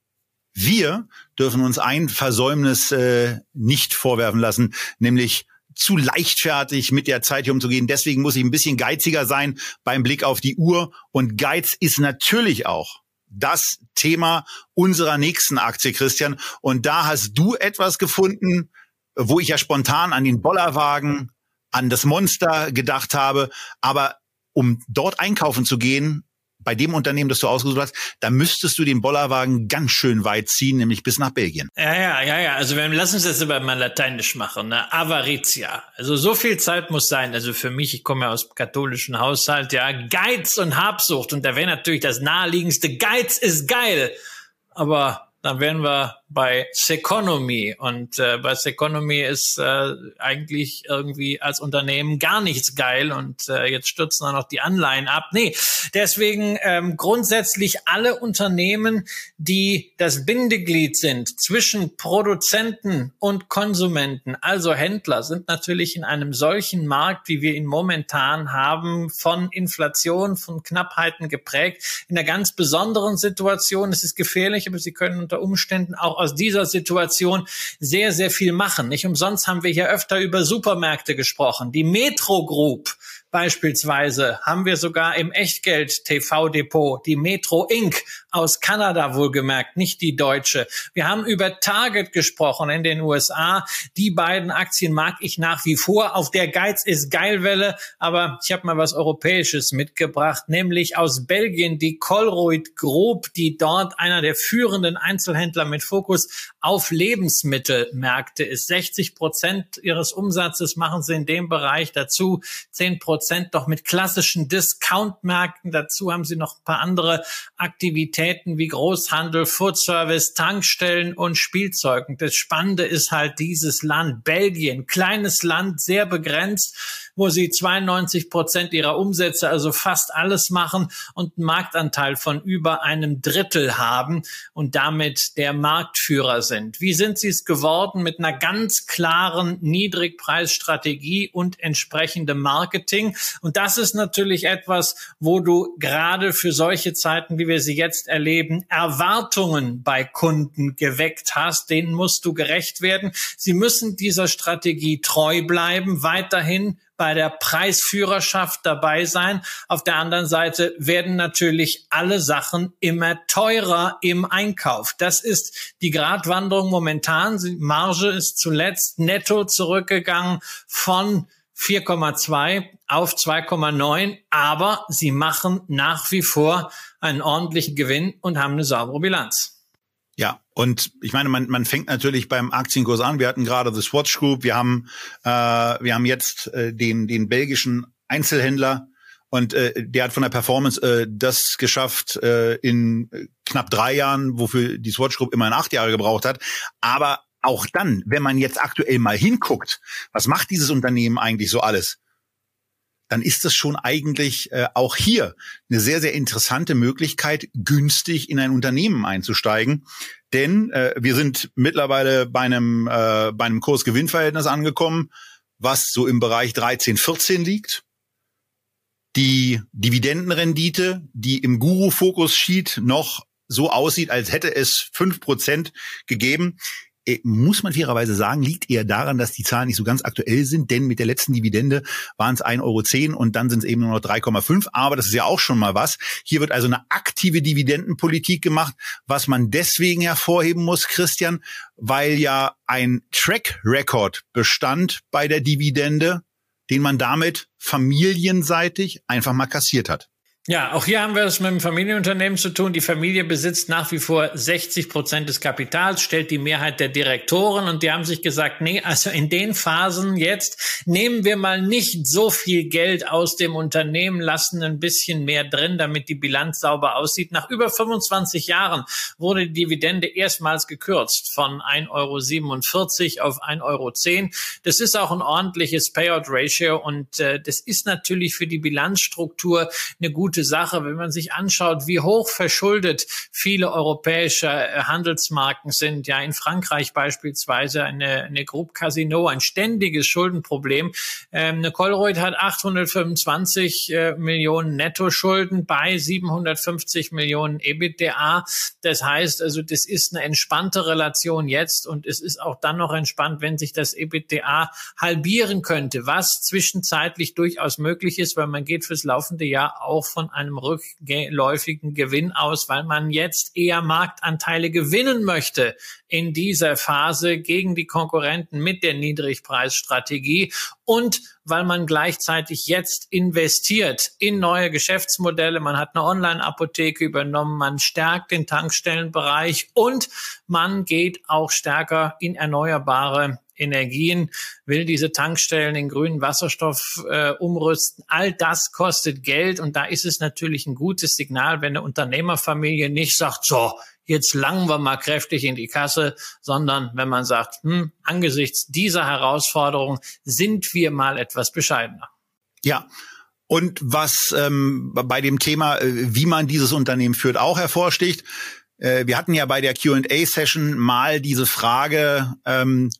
wir dürfen uns ein Versäumnis äh, nicht vorwerfen lassen, nämlich zu leichtfertig mit der Zeit hier umzugehen. Deswegen muss ich ein bisschen geiziger sein beim Blick auf die Uhr. Und Geiz ist natürlich auch das Thema unserer nächsten Aktie, Christian. Und da hast du etwas gefunden, wo ich ja spontan an den Bollerwagen, an das Monster gedacht habe. Aber um dort einkaufen zu gehen, bei dem Unternehmen, das du ausgesucht hast, da müsstest du den Bollerwagen ganz schön weit ziehen, nämlich bis nach Belgien. Ja, ja, ja, ja. Also wir lassen es jetzt aber mal lateinisch machen. Ne? Avaritia. Also so viel Zeit muss sein. Also für mich, ich komme ja aus katholischen Haushalt, ja, Geiz und Habsucht. Und da wäre natürlich das naheliegendste, Geiz ist geil. Aber dann wären wir bei Seconomy. Und äh, bei Seconomy ist äh, eigentlich irgendwie als Unternehmen gar nichts geil und äh, jetzt stürzen dann noch die Anleihen ab. Nee, deswegen ähm, grundsätzlich alle Unternehmen, die das Bindeglied sind zwischen Produzenten und Konsumenten, also Händler, sind natürlich in einem solchen Markt, wie wir ihn momentan haben, von Inflation, von Knappheiten geprägt, in einer ganz besonderen Situation. Es ist gefährlich, aber sie können unter Umständen auch aus dieser Situation sehr, sehr viel machen. Nicht umsonst haben wir hier öfter über Supermärkte gesprochen. Die Metro Group Beispielsweise haben wir sogar im Echtgeld-TV-Depot die Metro Inc. aus Kanada wohlgemerkt, nicht die deutsche. Wir haben über Target gesprochen in den USA. Die beiden Aktien mag ich nach wie vor. Auf der Geiz ist Geilwelle, aber ich habe mal was Europäisches mitgebracht, nämlich aus Belgien die Colruyt Group, die dort einer der führenden Einzelhändler mit Fokus auf Lebensmittelmärkte ist. 60 Prozent ihres Umsatzes machen sie in dem Bereich dazu, 10 Prozent Prozent doch mit klassischen Discount-Märkten. Dazu haben sie noch ein paar andere Aktivitäten wie Großhandel, Foodservice, Tankstellen und Spielzeugen. Das Spannende ist halt dieses Land, Belgien, kleines Land, sehr begrenzt wo sie 92 Prozent ihrer Umsätze, also fast alles machen und einen Marktanteil von über einem Drittel haben und damit der Marktführer sind. Wie sind sie es geworden? Mit einer ganz klaren Niedrigpreisstrategie und entsprechendem Marketing. Und das ist natürlich etwas, wo du gerade für solche Zeiten, wie wir sie jetzt erleben, Erwartungen bei Kunden geweckt hast. Denen musst du gerecht werden. Sie müssen dieser Strategie treu bleiben, weiterhin bei der Preisführerschaft dabei sein. Auf der anderen Seite werden natürlich alle Sachen immer teurer im Einkauf. Das ist die Gratwanderung momentan. Die Marge ist zuletzt netto zurückgegangen von 4,2 auf 2,9, aber sie machen nach wie vor einen ordentlichen Gewinn und haben eine saubere Bilanz. Und ich meine, man, man fängt natürlich beim Aktienkurs an. Wir hatten gerade The Swatch Group, wir haben, äh, wir haben jetzt äh, den, den belgischen Einzelhändler und äh, der hat von der Performance äh, das geschafft äh, in knapp drei Jahren, wofür die Swatch Group immerhin acht Jahre gebraucht hat. Aber auch dann, wenn man jetzt aktuell mal hinguckt, was macht dieses Unternehmen eigentlich so alles? Dann ist das schon eigentlich äh, auch hier eine sehr, sehr interessante Möglichkeit, günstig in ein Unternehmen einzusteigen. Denn äh, wir sind mittlerweile bei einem, äh, bei einem Kurs-Gewinn-Verhältnis angekommen, was so im Bereich 13, 14 liegt. Die Dividendenrendite, die im Guru-Fokus-Sheet noch so aussieht, als hätte es fünf Prozent gegeben, muss man fairerweise sagen, liegt eher daran, dass die Zahlen nicht so ganz aktuell sind, denn mit der letzten Dividende waren es 1,10 Euro und dann sind es eben nur noch 3,5. Aber das ist ja auch schon mal was. Hier wird also eine aktive Dividendenpolitik gemacht, was man deswegen hervorheben muss, Christian, weil ja ein Track Record bestand bei der Dividende, den man damit familienseitig einfach mal kassiert hat. Ja, auch hier haben wir es mit einem Familienunternehmen zu tun. Die Familie besitzt nach wie vor 60 Prozent des Kapitals, stellt die Mehrheit der Direktoren und die haben sich gesagt, nee, also in den Phasen jetzt nehmen wir mal nicht so viel Geld aus dem Unternehmen, lassen ein bisschen mehr drin, damit die Bilanz sauber aussieht. Nach über 25 Jahren wurde die Dividende erstmals gekürzt von 1,47 Euro auf 1,10 Euro. Das ist auch ein ordentliches Payout-Ratio und äh, das ist natürlich für die Bilanzstruktur eine gute gute Sache, wenn man sich anschaut, wie hoch verschuldet viele europäische äh, Handelsmarken sind. Ja, in Frankreich beispielsweise eine, eine Groupe Casino, ein ständiges Schuldenproblem. Ähm, eine Colruyt hat 825 äh, Millionen Nettoschulden bei 750 Millionen EBITDA. Das heißt also, das ist eine entspannte Relation jetzt und es ist auch dann noch entspannt, wenn sich das EBITDA halbieren könnte, was zwischenzeitlich durchaus möglich ist, weil man geht fürs laufende Jahr auch von von einem rückläufigen Gewinn aus, weil man jetzt eher Marktanteile gewinnen möchte in dieser Phase gegen die Konkurrenten mit der Niedrigpreisstrategie und weil man gleichzeitig jetzt investiert in neue Geschäftsmodelle. Man hat eine Online-Apotheke übernommen, man stärkt den Tankstellenbereich und man geht auch stärker in erneuerbare Energien, will diese Tankstellen in grünen Wasserstoff äh, umrüsten. All das kostet Geld und da ist es natürlich ein gutes Signal, wenn eine Unternehmerfamilie nicht sagt, so, jetzt langen wir mal kräftig in die Kasse, sondern wenn man sagt, hm, angesichts dieser Herausforderung sind wir mal etwas bescheidener. Ja. Und was ähm, bei dem Thema, äh, wie man dieses Unternehmen führt, auch hervorsticht, äh, wir hatten ja bei der Q&A-Session mal diese Frage, ähm,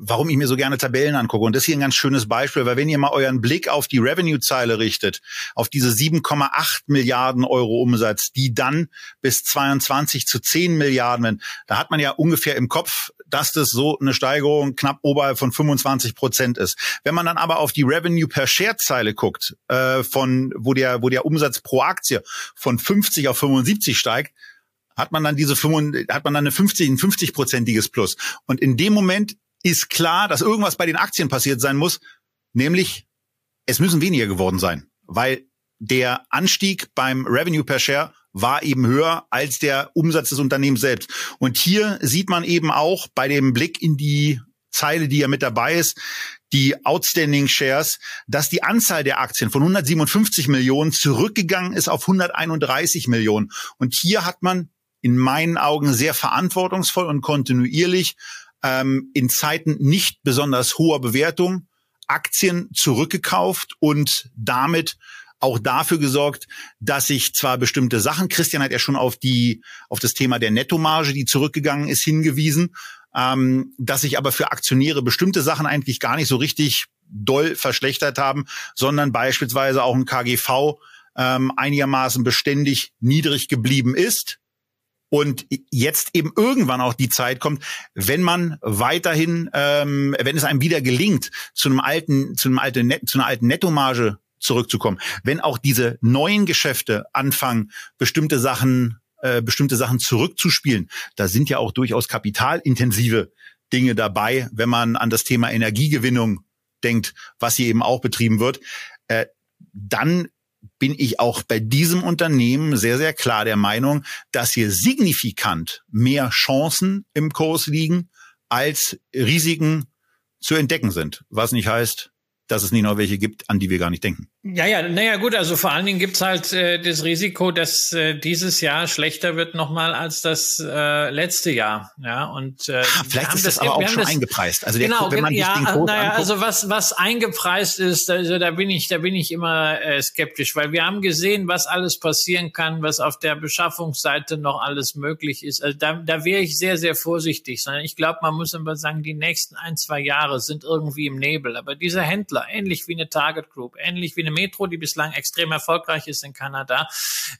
warum ich mir so gerne Tabellen angucke. Und das ist hier ein ganz schönes Beispiel, weil wenn ihr mal euren Blick auf die Revenue-Zeile richtet, auf diese 7,8 Milliarden Euro Umsatz, die dann bis 22 zu 10 Milliarden da hat man ja ungefähr im Kopf, dass das so eine Steigerung knapp oberhalb von 25 Prozent ist. Wenn man dann aber auf die Revenue per Share-Zeile guckt, äh, von wo der, wo der Umsatz pro Aktie von 50 auf 75 steigt, hat man dann diese 5, hat man dann eine 50, ein 50-prozentiges Plus. Und in dem Moment ist klar, dass irgendwas bei den Aktien passiert sein muss, nämlich es müssen weniger geworden sein, weil der Anstieg beim Revenue per Share war eben höher als der Umsatz des Unternehmens selbst. Und hier sieht man eben auch bei dem Blick in die Zeile, die ja mit dabei ist, die Outstanding Shares, dass die Anzahl der Aktien von 157 Millionen zurückgegangen ist auf 131 Millionen. Und hier hat man in meinen Augen sehr verantwortungsvoll und kontinuierlich ähm, in Zeiten nicht besonders hoher Bewertung Aktien zurückgekauft und damit auch dafür gesorgt, dass sich zwar bestimmte Sachen, Christian hat ja schon auf die auf das Thema der Nettomarge, die zurückgegangen ist, hingewiesen, ähm, dass sich aber für Aktionäre bestimmte Sachen eigentlich gar nicht so richtig doll verschlechtert haben, sondern beispielsweise auch ein KGV ähm, einigermaßen beständig niedrig geblieben ist und jetzt eben irgendwann auch die Zeit kommt, wenn man weiterhin, ähm, wenn es einem wieder gelingt, zu einem alten, zu einem alten, zu einer alten Nettomarge zurückzukommen, wenn auch diese neuen Geschäfte anfangen, bestimmte Sachen, äh, bestimmte Sachen zurückzuspielen, da sind ja auch durchaus kapitalintensive Dinge dabei, wenn man an das Thema Energiegewinnung denkt, was hier eben auch betrieben wird, äh, dann bin ich auch bei diesem Unternehmen sehr, sehr klar der Meinung, dass hier signifikant mehr Chancen im Kurs liegen, als Risiken zu entdecken sind. Was nicht heißt, dass es nicht noch welche gibt, an die wir gar nicht denken. Ja, ja, naja gut, also vor allen Dingen gibt's halt äh, das Risiko, dass äh, dieses Jahr schlechter wird nochmal als das äh, letzte Jahr. Ja, und äh, ah, vielleicht ist das, das aber auch schon das, eingepreist. Also der, genau, wenn man ja, den Code naja, anguckt, also was was eingepreist ist, also da bin ich da bin ich immer äh, skeptisch, weil wir haben gesehen, was alles passieren kann, was auf der Beschaffungsseite noch alles möglich ist. Also da, da wäre ich sehr sehr vorsichtig, sondern ich glaube, man muss immer sagen, die nächsten ein zwei Jahre sind irgendwie im Nebel. Aber dieser Händler, ähnlich wie eine Target Group, ähnlich wie eine Metro, die bislang extrem erfolgreich ist in Kanada,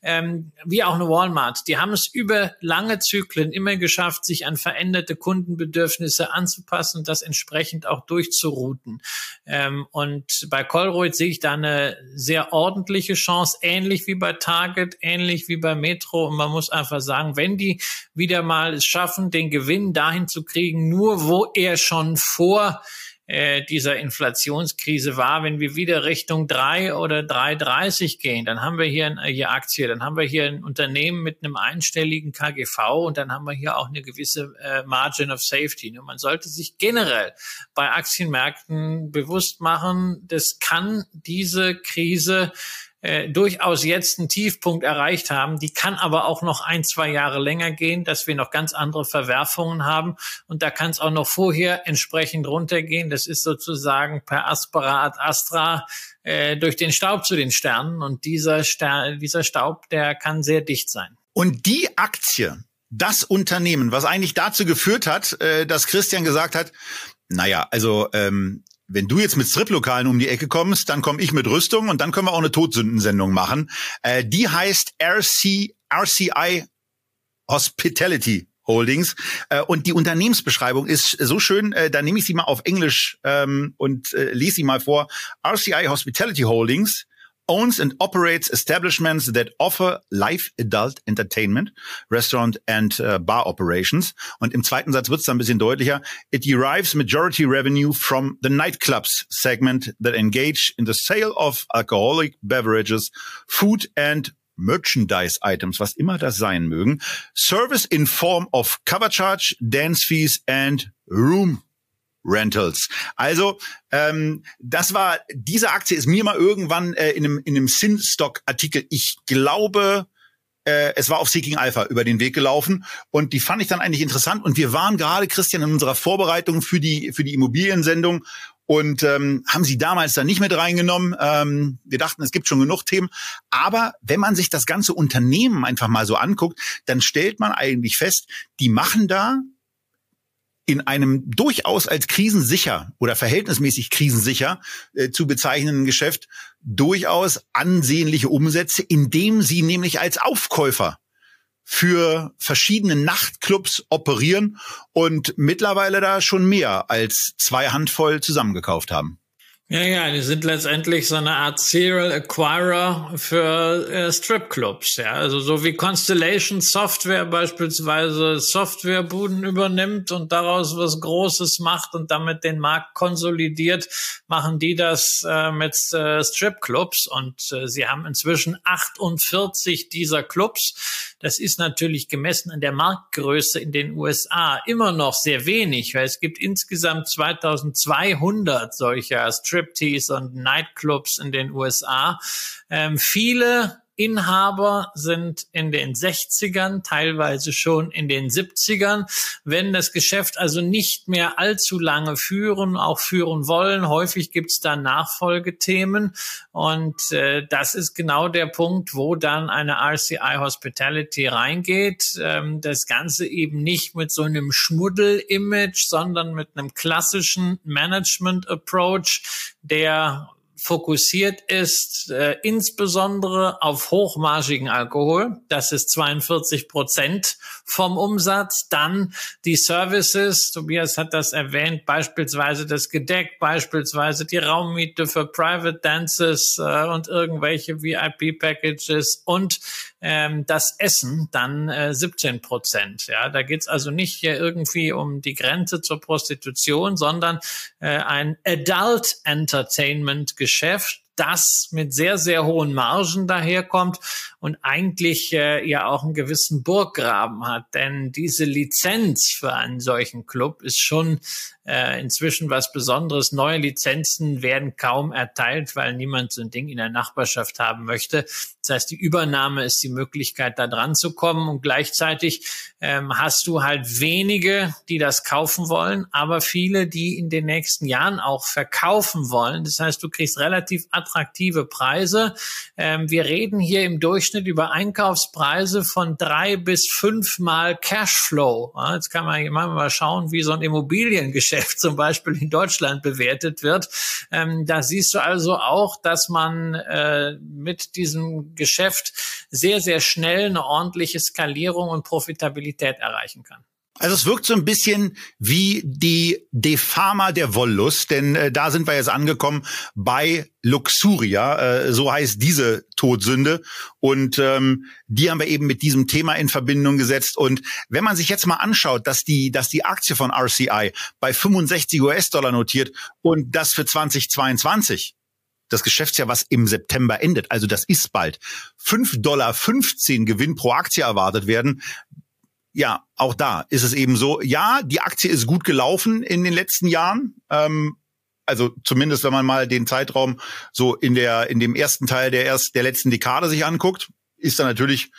ähm, wie auch eine Walmart. Die haben es über lange Zyklen immer geschafft, sich an veränderte Kundenbedürfnisse anzupassen, das entsprechend auch durchzuruten. Ähm, und bei Colruyt sehe ich da eine sehr ordentliche Chance, ähnlich wie bei Target, ähnlich wie bei Metro. Und man muss einfach sagen, wenn die wieder mal es schaffen, den Gewinn dahin zu kriegen, nur wo er schon vor äh, dieser Inflationskrise war, wenn wir wieder Richtung drei oder 3,30 gehen, dann haben wir hier eine hier Aktie, dann haben wir hier ein Unternehmen mit einem einstelligen KGV und dann haben wir hier auch eine gewisse äh, Margin of Safety. Und man sollte sich generell bei Aktienmärkten bewusst machen, das kann diese Krise äh, durchaus jetzt einen Tiefpunkt erreicht haben. Die kann aber auch noch ein, zwei Jahre länger gehen, dass wir noch ganz andere Verwerfungen haben. Und da kann es auch noch vorher entsprechend runtergehen. Das ist sozusagen per Aspera ad Astra äh, durch den Staub zu den Sternen. Und dieser, Stern, dieser Staub, der kann sehr dicht sein. Und die Aktie, das Unternehmen, was eigentlich dazu geführt hat, äh, dass Christian gesagt hat, naja, also ähm, wenn du jetzt mit Striplokalen um die Ecke kommst, dann komme ich mit Rüstung und dann können wir auch eine Todsündensendung machen. Äh, die heißt RC, RCI Hospitality Holdings. Äh, und die Unternehmensbeschreibung ist so schön, äh, da nehme ich sie mal auf Englisch ähm, und äh, lese sie mal vor. RCI Hospitality Holdings owns and operates establishments that offer live adult entertainment, restaurant and uh, bar operations. Und im zweiten Satz wird es ein bisschen deutlicher. It derives majority revenue from the nightclubs segment that engage in the sale of alcoholic beverages, food and merchandise items, was immer das sein mögen, service in form of cover charge, dance fees and room Rentals. Also ähm, das war diese Aktie ist mir mal irgendwann äh, in einem in einem Sinstock Artikel. Ich glaube äh, es war auf Seeking Alpha über den Weg gelaufen und die fand ich dann eigentlich interessant und wir waren gerade Christian in unserer Vorbereitung für die für die Immobiliensendung und ähm, haben sie damals dann nicht mit reingenommen. Ähm, wir dachten, es gibt schon genug Themen. Aber wenn man sich das ganze Unternehmen einfach mal so anguckt, dann stellt man eigentlich fest, die machen da in einem durchaus als krisensicher oder verhältnismäßig krisensicher äh, zu bezeichnenden Geschäft durchaus ansehnliche Umsätze, indem sie nämlich als Aufkäufer für verschiedene Nachtclubs operieren und mittlerweile da schon mehr als zwei Handvoll zusammengekauft haben. Ja, ja, die sind letztendlich so eine Art Serial Acquirer für äh, Stripclubs, ja. Also so wie Constellation Software beispielsweise Softwarebuden übernimmt und daraus was Großes macht und damit den Markt konsolidiert, machen die das äh, mit äh, Stripclubs und äh, sie haben inzwischen 48 dieser Clubs. Das ist natürlich gemessen an der Marktgröße in den USA immer noch sehr wenig, weil es gibt insgesamt 2200 solcher Strip Striptease und Nightclubs in den USA. Ähm, viele Inhaber sind in den 60ern, teilweise schon in den 70ern. Wenn das Geschäft also nicht mehr allzu lange führen, auch führen wollen, häufig gibt es da Nachfolgethemen. Und äh, das ist genau der Punkt, wo dann eine RCI Hospitality reingeht. Ähm, das Ganze eben nicht mit so einem Schmuddel-Image, sondern mit einem klassischen Management-Approach, der fokussiert ist äh, insbesondere auf hochmargigen Alkohol. Das ist 42 Prozent vom Umsatz. Dann die Services. Tobias hat das erwähnt, beispielsweise das Gedeck, beispielsweise die Raummiete für Private Dances äh, und irgendwelche VIP-Packages und ähm, das Essen dann äh, 17 Prozent. Ja, da geht's also nicht hier irgendwie um die Grenze zur Prostitution, sondern äh, ein Adult Entertainment Geschäft, das mit sehr, sehr hohen Margen daherkommt und eigentlich äh, ja auch einen gewissen Burggraben hat. Denn diese Lizenz für einen solchen Club ist schon äh, inzwischen was Besonderes. Neue Lizenzen werden kaum erteilt, weil niemand so ein Ding in der Nachbarschaft haben möchte. Das heißt, die Übernahme ist die Möglichkeit, da dran zu kommen und gleichzeitig ähm, hast du halt wenige, die das kaufen wollen, aber viele, die in den nächsten Jahren auch verkaufen wollen. Das heißt, du kriegst relativ attraktive Preise. Ähm, wir reden hier im Durchschnitt über Einkaufspreise von drei bis fünfmal Cashflow. Ja, jetzt kann man mal schauen, wie so ein Immobiliengeschäft Geschäft zum Beispiel in Deutschland bewertet wird. Ähm, da siehst du also auch, dass man äh, mit diesem Geschäft sehr, sehr schnell eine ordentliche Skalierung und Profitabilität erreichen kann. Also es wirkt so ein bisschen wie die Defama der Wollust, denn äh, da sind wir jetzt angekommen bei Luxuria, äh, so heißt diese Todsünde. Und ähm, die haben wir eben mit diesem Thema in Verbindung gesetzt. Und wenn man sich jetzt mal anschaut, dass die, dass die Aktie von RCI bei 65 US-Dollar notiert und das für 2022 das Geschäftsjahr, was im September endet, also das ist bald, 5,15 Dollar Gewinn pro Aktie erwartet werden, ja, auch da ist es eben so, ja, die Aktie ist gut gelaufen in den letzten Jahren. Ähm, also zumindest wenn man mal den Zeitraum so in der in dem ersten Teil der erst der letzten Dekade sich anguckt, ist da natürlich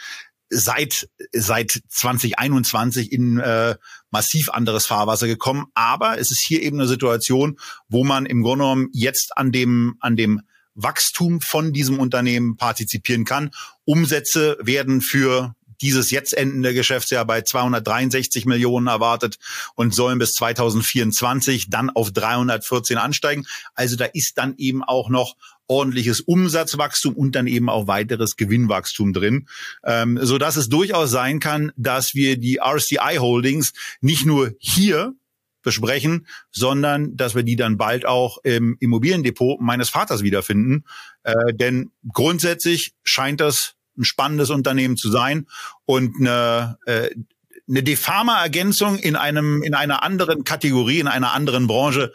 seit seit 2021 in äh, massiv anderes Fahrwasser gekommen. Aber es ist hier eben eine Situation, wo man im Grunde genommen jetzt an dem an dem Wachstum von diesem Unternehmen partizipieren kann. Umsätze werden für dieses jetzt endende Geschäftsjahr bei 263 Millionen erwartet und sollen bis 2024 dann auf 314 ansteigen. Also da ist dann eben auch noch ordentliches Umsatzwachstum und dann eben auch weiteres Gewinnwachstum drin, ähm, so dass es durchaus sein kann, dass wir die RCI Holdings nicht nur hier besprechen, sondern dass wir die dann bald auch im Immobiliendepot meines Vaters wiederfinden. Äh, denn grundsätzlich scheint das ein spannendes Unternehmen zu sein und eine, äh, eine Defama-Ergänzung in einem in einer anderen Kategorie, in einer anderen Branche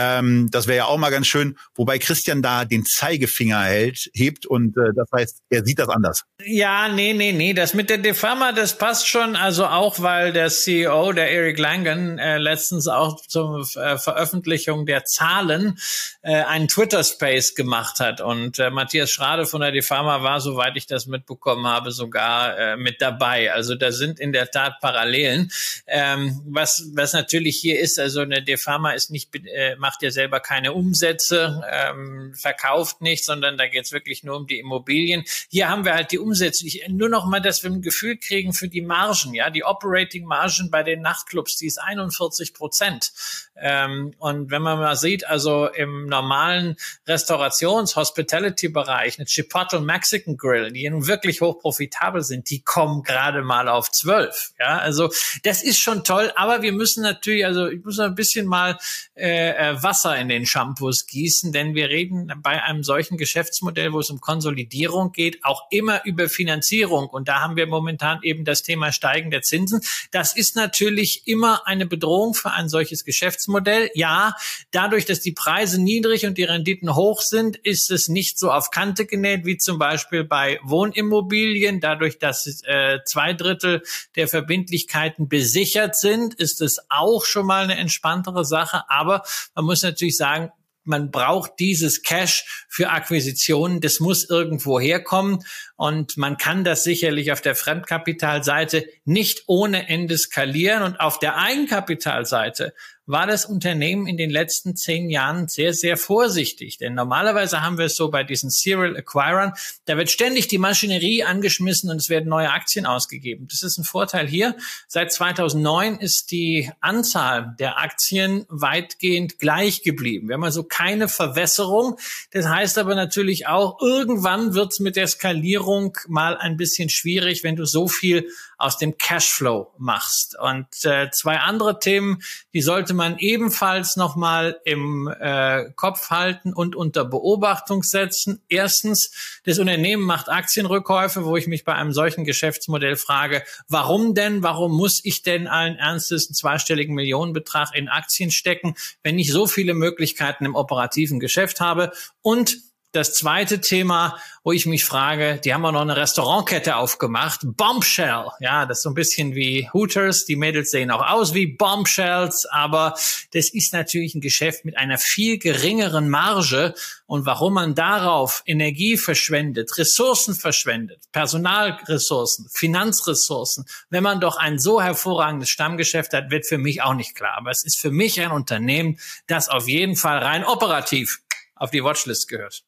ähm, das wäre ja auch mal ganz schön, wobei Christian da den Zeigefinger hält, hebt und äh, das heißt, er sieht das anders. Ja, nee, nee, nee, das mit der Defama, das passt schon, also auch, weil der CEO, der Eric Langen, äh, letztens auch zur äh, Veröffentlichung der Zahlen äh, einen Twitter-Space gemacht hat und äh, Matthias Schrade von der Defama war, soweit ich das mitbekommen habe, sogar äh, mit dabei. Also da sind in der Tat Parallelen. Ähm, was, was natürlich hier ist, also eine Defama ist nicht, äh, ja selber keine Umsätze, ähm, verkauft nicht, sondern da geht es wirklich nur um die Immobilien. Hier haben wir halt die Umsätze. Ich, nur noch mal, dass wir ein Gefühl kriegen für die Margen. Ja, die Operating Margen bei den Nachtclubs, die ist 41 Prozent. Ähm, und wenn man mal sieht, also im normalen Restaurations-, Hospitality-Bereich, eine Chipotle Mexican Grill, die nun wirklich hoch profitabel sind, die kommen gerade mal auf zwölf. Ja, also das ist schon toll, aber wir müssen natürlich, also ich muss ein bisschen mal äh, äh, Wasser in den Shampoos gießen, denn wir reden bei einem solchen Geschäftsmodell, wo es um Konsolidierung geht, auch immer über Finanzierung. Und da haben wir momentan eben das Thema steigende Zinsen. Das ist natürlich immer eine Bedrohung für ein solches Geschäftsmodell. Ja, dadurch, dass die Preise niedrig und die Renditen hoch sind, ist es nicht so auf Kante genäht wie zum Beispiel bei Wohnimmobilien. Dadurch, dass äh, zwei Drittel der Verbindlichkeiten besichert sind, ist es auch schon mal eine entspanntere Sache. Aber man muss natürlich sagen, man braucht dieses Cash für Akquisitionen. Das muss irgendwo herkommen. Und man kann das sicherlich auf der Fremdkapitalseite nicht ohne Ende skalieren. Und auf der Eigenkapitalseite war das Unternehmen in den letzten zehn Jahren sehr, sehr vorsichtig. Denn normalerweise haben wir es so bei diesen Serial Acquirern, da wird ständig die Maschinerie angeschmissen und es werden neue Aktien ausgegeben. Das ist ein Vorteil hier. Seit 2009 ist die Anzahl der Aktien weitgehend gleich geblieben. Wir haben also keine Verwässerung. Das heißt aber natürlich auch, irgendwann wird es mit der Skalierung mal ein bisschen schwierig, wenn du so viel aus dem Cashflow machst. Und äh, zwei andere Themen, die sollte man ebenfalls nochmal im äh, Kopf halten und unter Beobachtung setzen. Erstens, das Unternehmen macht Aktienrückkäufe, wo ich mich bei einem solchen Geschäftsmodell frage, warum denn? Warum muss ich denn allen Ernstes einen zweistelligen Millionenbetrag in Aktien stecken, wenn ich so viele Möglichkeiten im operativen Geschäft habe? Und das zweite Thema, wo ich mich frage, die haben auch noch eine Restaurantkette aufgemacht, Bombshell. Ja, das ist so ein bisschen wie Hooters. Die Mädels sehen auch aus wie Bombshells, aber das ist natürlich ein Geschäft mit einer viel geringeren Marge. Und warum man darauf Energie verschwendet, Ressourcen verschwendet, Personalressourcen, Finanzressourcen, wenn man doch ein so hervorragendes Stammgeschäft hat, wird für mich auch nicht klar. Aber es ist für mich ein Unternehmen, das auf jeden Fall rein operativ auf die Watchlist gehört.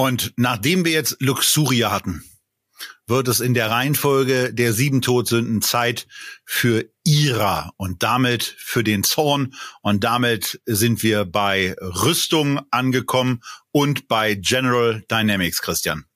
Und nachdem wir jetzt Luxuria hatten, wird es in der Reihenfolge der sieben Todsünden Zeit für Ira und damit für den Zorn. Und damit sind wir bei Rüstung angekommen und bei General Dynamics, Christian.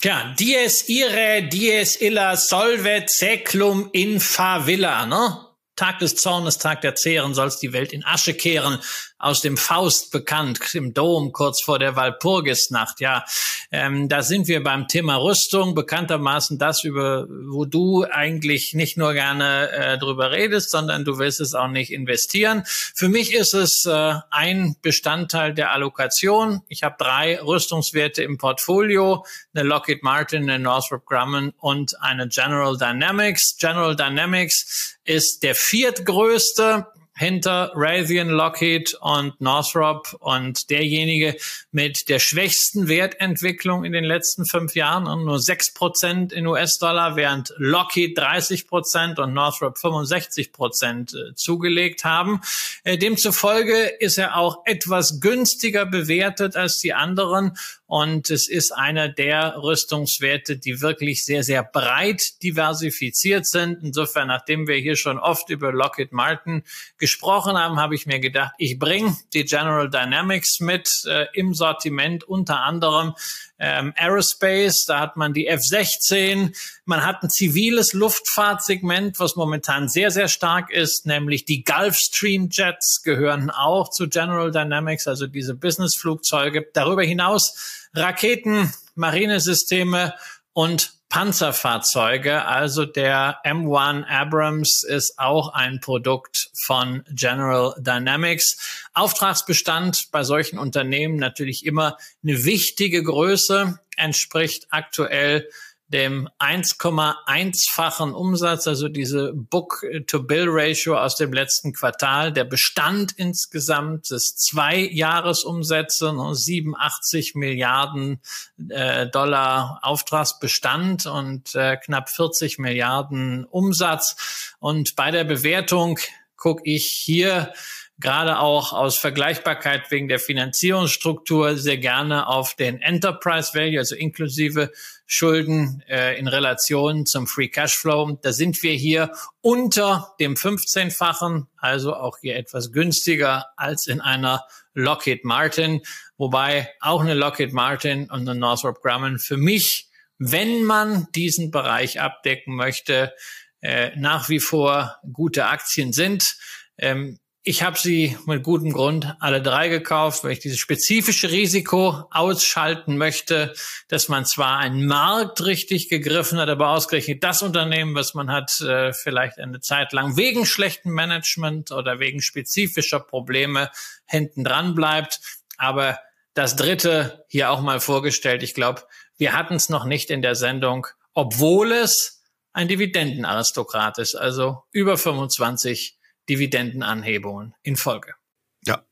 Tja, dies ire, dies illa solvet seclum in favilla, ne? Tag des Zornes, Tag der Zehren, soll's die Welt in Asche kehren aus dem Faust bekannt, im Dom kurz vor der Walpurgisnacht. Ja, ähm, da sind wir beim Thema Rüstung, bekanntermaßen das, über wo du eigentlich nicht nur gerne äh, drüber redest, sondern du willst es auch nicht investieren. Für mich ist es äh, ein Bestandteil der Allokation. Ich habe drei Rüstungswerte im Portfolio, eine Lockheed Martin, eine Northrop Grumman und eine General Dynamics. General Dynamics ist der viertgrößte hinter Raytheon, Lockheed und Northrop und derjenige mit der schwächsten Wertentwicklung in den letzten fünf Jahren und nur sechs Prozent in US-Dollar, während Lockheed 30 Prozent und Northrop 65 Prozent äh, zugelegt haben. Äh, demzufolge ist er auch etwas günstiger bewertet als die anderen und es ist einer der Rüstungswerte, die wirklich sehr, sehr breit diversifiziert sind. Insofern, nachdem wir hier schon oft über Lockheed Martin gesprochen haben, habe ich mir gedacht, ich bringe die General Dynamics mit äh, im Sortiment, unter anderem ähm, Aerospace, da hat man die F-16, man hat ein ziviles Luftfahrtsegment, was momentan sehr, sehr stark ist, nämlich die Gulfstream Jets gehören auch zu General Dynamics, also diese Businessflugzeuge. Darüber hinaus Raketen, Marinesysteme und Panzerfahrzeuge. Also der M1 Abrams ist auch ein Produkt von General Dynamics. Auftragsbestand bei solchen Unternehmen natürlich immer eine wichtige Größe, entspricht aktuell dem 1,1-fachen Umsatz, also diese Book-to-Bill-Ratio aus dem letzten Quartal, der Bestand insgesamt des zwei Jahresumsätze, 87 Milliarden äh, Dollar Auftragsbestand und äh, knapp 40 Milliarden Umsatz. Und bei der Bewertung gucke ich hier gerade auch aus Vergleichbarkeit wegen der Finanzierungsstruktur sehr gerne auf den Enterprise Value, also inklusive Schulden äh, in Relation zum Free Cashflow. Da sind wir hier unter dem 15-fachen, also auch hier etwas günstiger als in einer Lockheed Martin, wobei auch eine Lockheed Martin und eine Northrop Grumman für mich, wenn man diesen Bereich abdecken möchte, äh, nach wie vor gute Aktien sind. Ähm, ich habe sie mit gutem Grund alle drei gekauft, weil ich dieses spezifische Risiko ausschalten möchte, dass man zwar einen Markt richtig gegriffen hat, aber ausgerechnet das Unternehmen, was man hat, äh, vielleicht eine Zeit lang wegen schlechtem Management oder wegen spezifischer Probleme hinten dran bleibt. Aber das dritte hier auch mal vorgestellt. Ich glaube, wir hatten es noch nicht in der Sendung, obwohl es ein Dividendenaristokrat ist, also über 25 Dividendenanhebungen in Folge. Ja.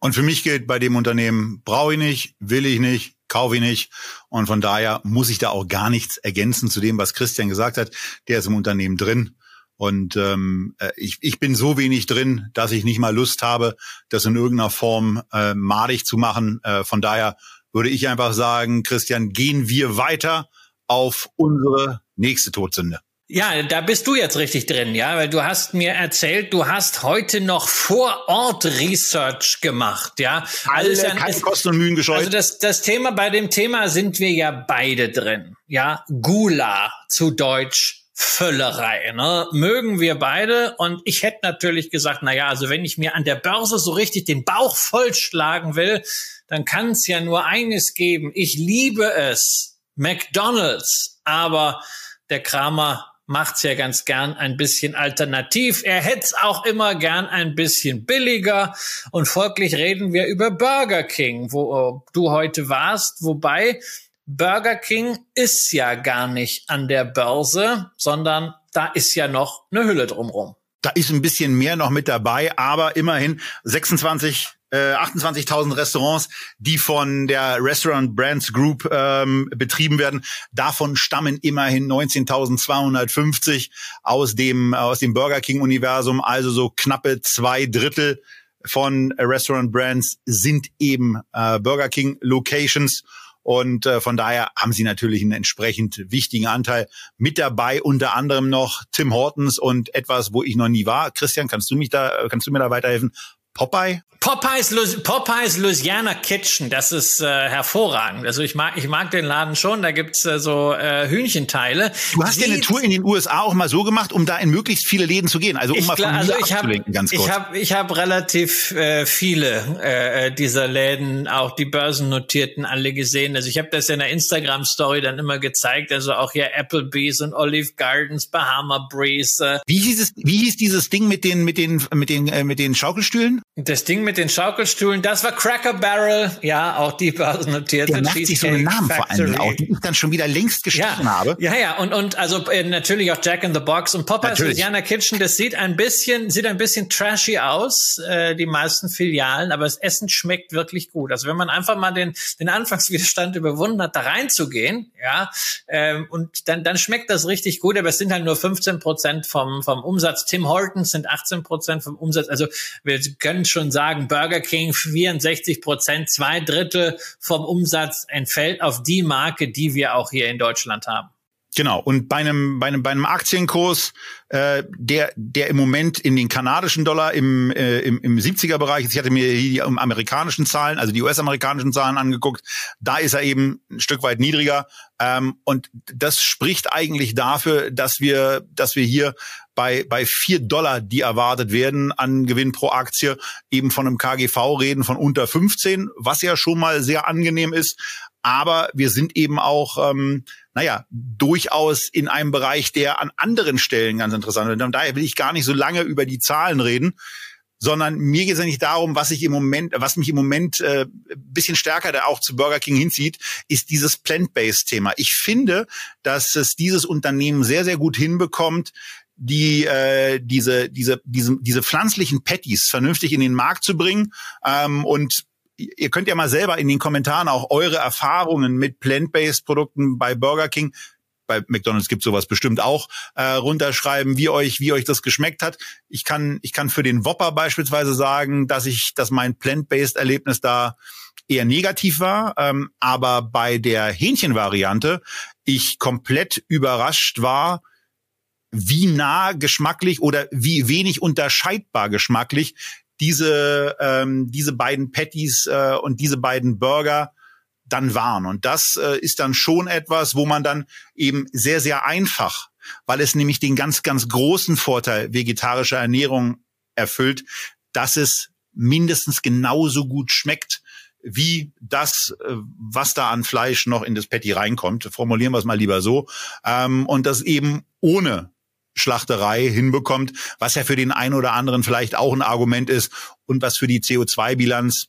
Und für mich gilt bei dem Unternehmen, brauche ich nicht, will ich nicht, kaufe ich nicht. Und von daher muss ich da auch gar nichts ergänzen zu dem, was Christian gesagt hat. Der ist im Unternehmen drin. Und ähm, äh, ich, ich bin so wenig drin, dass ich nicht mal Lust habe, das in irgendeiner Form äh, madig zu machen. Äh, von daher würde ich einfach sagen, Christian, gehen wir weiter auf unsere nächste Todsünde. Ja, da bist du jetzt richtig drin, ja, weil du hast mir erzählt, du hast heute noch vor Ort Research gemacht, ja. Also Alle, ja, keine Kosten und Mühen gescheut. Also das, das Thema, bei dem Thema sind wir ja beide drin, ja. Gula zu Deutsch Völlerei, ne? Mögen wir beide. Und ich hätte natürlich gesagt, na ja, also wenn ich mir an der Börse so richtig den Bauch vollschlagen will, dann kann es ja nur eines geben. Ich liebe es. McDonald's. Aber der Kramer macht's ja ganz gern ein bisschen alternativ. Er hätt's auch immer gern ein bisschen billiger. Und folglich reden wir über Burger King, wo äh, du heute warst. Wobei Burger King ist ja gar nicht an der Börse, sondern da ist ja noch eine Hülle drumrum. Da ist ein bisschen mehr noch mit dabei, aber immerhin 26 äh, 28.000 Restaurants, die von der Restaurant Brands Group ähm, betrieben werden. Davon stammen immerhin 19.250 aus dem aus dem Burger King Universum, also so knappe zwei Drittel von Restaurant Brands sind eben äh, Burger King Locations. Und äh, von daher haben sie natürlich einen entsprechend wichtigen Anteil mit dabei, unter anderem noch Tim Hortons und etwas, wo ich noch nie war. Christian, kannst du mich da, kannst du mir da weiterhelfen? Popeye? Popeyes, Popeyes Louisiana Kitchen, das ist äh, hervorragend. Also ich mag, ich mag den Laden schon. Da gibt's äh, so äh, Hühnchenteile. Du hast ja eine Tour in den USA auch mal so gemacht, um da in möglichst viele Läden zu gehen. Also um mal von also ich hab, ganz kurz. Ich habe ich hab relativ äh, viele äh, dieser Läden, auch die börsennotierten, alle gesehen. Also ich habe das in der Instagram Story dann immer gezeigt. Also auch hier Applebee's und Olive Gardens, Bahama Breeze. Wie hieß es? Wie hieß dieses Ding mit den mit den mit den äh, mit den Schaukelstühlen? Das Ding mit den Schaukelstühlen, das war Cracker Barrel, ja, auch die börsennotierte Der macht sich so einen Namen vor allem auch, die ich dann schon wieder längst gestrichen ja, habe. Ja, ja, und, und also äh, natürlich auch Jack in the Box und Popeyes Louisiana Kitchen, das sieht ein bisschen, sieht ein bisschen trashy aus, äh, die meisten Filialen, aber das Essen schmeckt wirklich gut. Also wenn man einfach mal den, den Anfangswiderstand überwunden hat, da reinzugehen, ja, ähm, und dann, dann schmeckt das richtig gut, aber es sind halt nur 15 Prozent vom, vom Umsatz. Tim Hortons sind 18 Prozent vom Umsatz. Also wir können schon sagen, Burger King 64 Prozent, zwei Drittel vom Umsatz entfällt auf die Marke, die wir auch hier in Deutschland haben. Genau. Und bei einem, bei einem, bei einem Aktienkurs, äh, der, der im Moment in den kanadischen Dollar im, äh, im, im 70er Bereich ist, ich hatte mir hier die amerikanischen Zahlen, also die US-amerikanischen Zahlen angeguckt, da ist er eben ein Stück weit niedriger. Ähm, und das spricht eigentlich dafür, dass wir, dass wir hier bei, bei vier Dollar, die erwartet werden an Gewinn pro Aktie, eben von einem KGV reden von unter 15, was ja schon mal sehr angenehm ist. Aber wir sind eben auch, ähm, naja, durchaus in einem Bereich, der an anderen Stellen ganz interessant ist. Und daher will ich gar nicht so lange über die Zahlen reden sondern mir geht es ja nicht darum, was ich im Moment, was mich im Moment äh, bisschen stärker da auch zu Burger King hinzieht, ist dieses Plant-Based-Thema. Ich finde, dass es dieses Unternehmen sehr, sehr gut hinbekommt, die äh, diese diese diese diese pflanzlichen Patties vernünftig in den Markt zu bringen ähm, und ihr könnt ja mal selber in den Kommentaren auch eure Erfahrungen mit plant-based Produkten bei Burger King bei McDonald's gibt sowas bestimmt auch, äh, runterschreiben, wie euch, wie euch das geschmeckt hat. Ich kann, ich kann für den Whopper beispielsweise sagen, dass ich, dass mein Plant-Based-Erlebnis da eher negativ war, ähm, aber bei der Hähnchenvariante ich komplett überrascht war, wie nah geschmacklich oder wie wenig unterscheidbar geschmacklich diese ähm, diese beiden Patties äh, und diese beiden Burger dann waren. Und das äh, ist dann schon etwas, wo man dann eben sehr, sehr einfach, weil es nämlich den ganz, ganz großen Vorteil vegetarischer Ernährung erfüllt, dass es mindestens genauso gut schmeckt wie das, äh, was da an Fleisch noch in das Patty reinkommt. Formulieren wir es mal lieber so. Ähm, und das eben ohne Schlachterei hinbekommt, was ja für den einen oder anderen vielleicht auch ein Argument ist und was für die CO2-Bilanz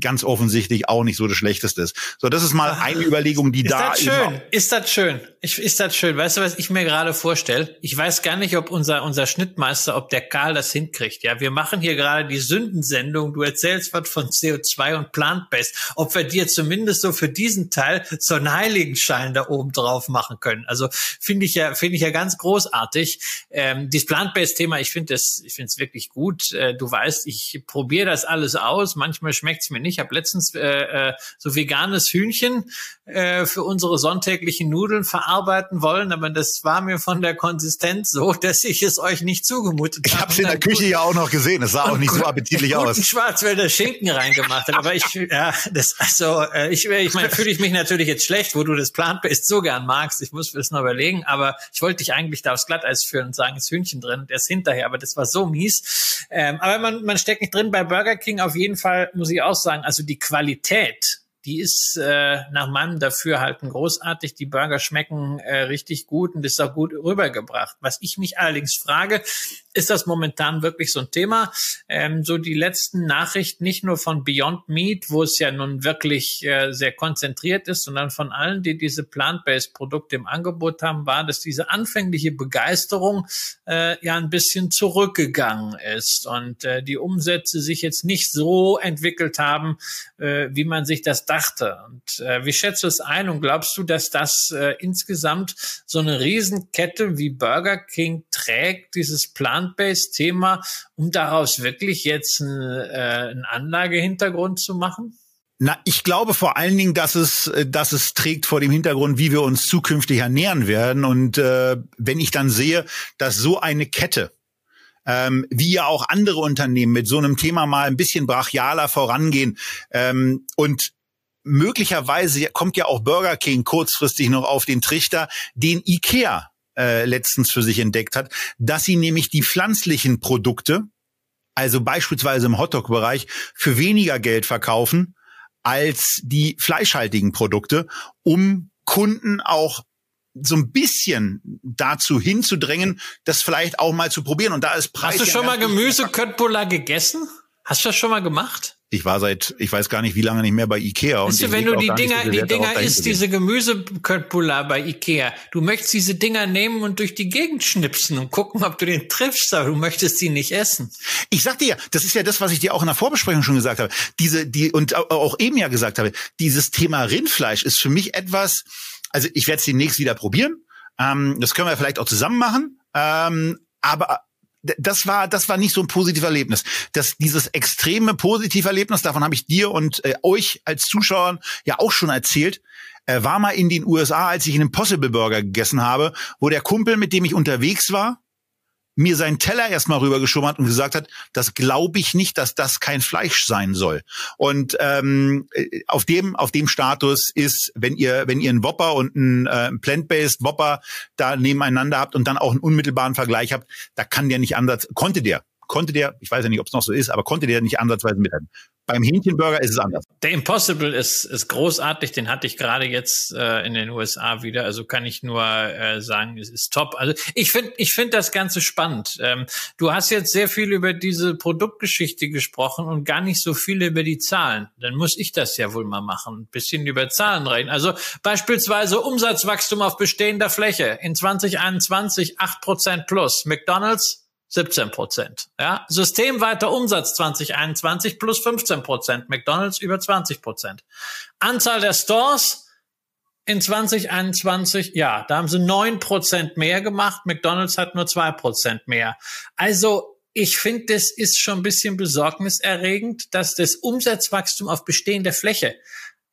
ganz offensichtlich auch nicht so das Schlechteste ist. So, das ist mal eine Überlegung, die ist da das schön? Ist das schön? Ich, ist das schön? Weißt du, was ich mir gerade vorstelle? Ich weiß gar nicht, ob unser unser Schnittmeister, ob der Karl das hinkriegt. Ja, wir machen hier gerade die Sündensendung. Du erzählst was von CO2 und Plant-Based. Ob wir dir zumindest so für diesen Teil so einen Heiligenschein da oben drauf machen können. Also finde ich ja finde ich ja ganz großartig. Ähm, dieses Plant-Based-Thema, ich finde das, ich finde es wirklich gut. Äh, du weißt, ich probiere das alles aus. Manchmal schmeckt es mir nicht. Ich habe letztens äh, äh, so veganes Hühnchen äh, für unsere sonntäglichen Nudeln verarbeiten wollen, aber das war mir von der Konsistenz so, dass ich es euch nicht zugemutet habe. Ich habe es in der Küche ja auch noch gesehen. Es sah auch nicht so appetitlich aus. Schwarzwälder Schinken reingemacht. Aber ich, ja, das, also äh, ich, ich meine, fühle ich mich natürlich jetzt schlecht, wo du das Plant-Based so gern magst. Ich muss das noch überlegen, aber ich wollte dich eigentlich da aufs Glatteis führen und sagen, es ist Hühnchen drin, der ist hinterher, aber das war so mies. Ähm, aber man, man steckt nicht drin bei Burger King. Auf jeden Fall muss ich auch sagen, also die Qualität die ist äh, nach meinem Dafürhalten großartig. Die Burger schmecken äh, richtig gut und ist auch gut rübergebracht. Was ich mich allerdings frage, ist das momentan wirklich so ein Thema? Ähm, so die letzten Nachrichten nicht nur von Beyond Meat, wo es ja nun wirklich äh, sehr konzentriert ist, sondern von allen, die diese plant-based Produkte im Angebot haben, war, dass diese anfängliche Begeisterung äh, ja ein bisschen zurückgegangen ist und äh, die Umsätze sich jetzt nicht so entwickelt haben, äh, wie man sich das dachte. Und äh, wie schätzt du es ein und glaubst du, dass das äh, insgesamt so eine Riesenkette wie Burger King trägt, dieses Plant Plant-Based-Thema, um daraus wirklich jetzt einen, äh, einen Anlagehintergrund zu machen? Na, ich glaube vor allen Dingen, dass es, äh, dass es trägt vor dem Hintergrund, wie wir uns zukünftig ernähren werden. Und äh, wenn ich dann sehe, dass so eine Kette, ähm, wie ja auch andere Unternehmen mit so einem Thema mal ein bisschen brachialer vorangehen ähm, und möglicherweise kommt ja auch Burger King kurzfristig noch auf den Trichter, den IKEA äh, letztens für sich entdeckt hat, dass sie nämlich die pflanzlichen Produkte, also beispielsweise im Hotdog-Bereich, für weniger Geld verkaufen als die fleischhaltigen Produkte, um Kunden auch so ein bisschen dazu hinzudrängen, das vielleicht auch mal zu probieren. Und da ist Preis. Hast du schon mal Gemüse Köttbullar gegessen? Hast du das schon mal gemacht? Ich war seit, ich weiß gar nicht, wie lange nicht mehr bei Ikea. Und du, wenn du die Dinger, so die Dinger isst, diese Gemüseköttbullar bei Ikea, du möchtest diese Dinger nehmen und durch die Gegend schnipsen und gucken, ob du den triffst, aber du möchtest sie nicht essen. Ich sag dir ja, das ist ja das, was ich dir auch in der Vorbesprechung schon gesagt habe. Diese, die, und auch eben ja gesagt habe, dieses Thema Rindfleisch ist für mich etwas, also ich werde es demnächst wieder probieren. Ähm, das können wir vielleicht auch zusammen machen. Ähm, aber das war, das war nicht so ein positives Erlebnis. Das, dieses extreme positive Erlebnis, davon habe ich dir und äh, euch als Zuschauern ja auch schon erzählt, äh, war mal in den USA, als ich einen Impossible Burger gegessen habe, wo der Kumpel, mit dem ich unterwegs war, mir seinen Teller erstmal rübergeschoben hat und gesagt hat, das glaube ich nicht, dass das kein Fleisch sein soll. Und ähm, auf dem auf dem Status ist, wenn ihr wenn ihr einen Whopper und einen äh, Plant-based Whopper da nebeneinander habt und dann auch einen unmittelbaren Vergleich habt, da kann der nicht anders konnte der konnte der, ich weiß ja nicht, ob es noch so ist, aber konnte der nicht ansatzweise mithalten. Beim Hähnchenburger ist es anders. Der Impossible ist, ist großartig, den hatte ich gerade jetzt äh, in den USA wieder. Also kann ich nur äh, sagen, es ist top. Also ich finde ich finde das Ganze spannend. Ähm, du hast jetzt sehr viel über diese Produktgeschichte gesprochen und gar nicht so viel über die Zahlen. Dann muss ich das ja wohl mal machen. Ein bisschen über Zahlen reden. Also beispielsweise Umsatzwachstum auf bestehender Fläche in 2021 8 Prozent plus. McDonalds 17 Prozent. Ja, systemweiter Umsatz 2021 plus 15 Prozent. McDonald's über 20 Prozent. Anzahl der Stores in 2021, ja, da haben sie neun Prozent mehr gemacht. McDonald's hat nur zwei Prozent mehr. Also ich finde, das ist schon ein bisschen besorgniserregend, dass das Umsatzwachstum auf bestehender Fläche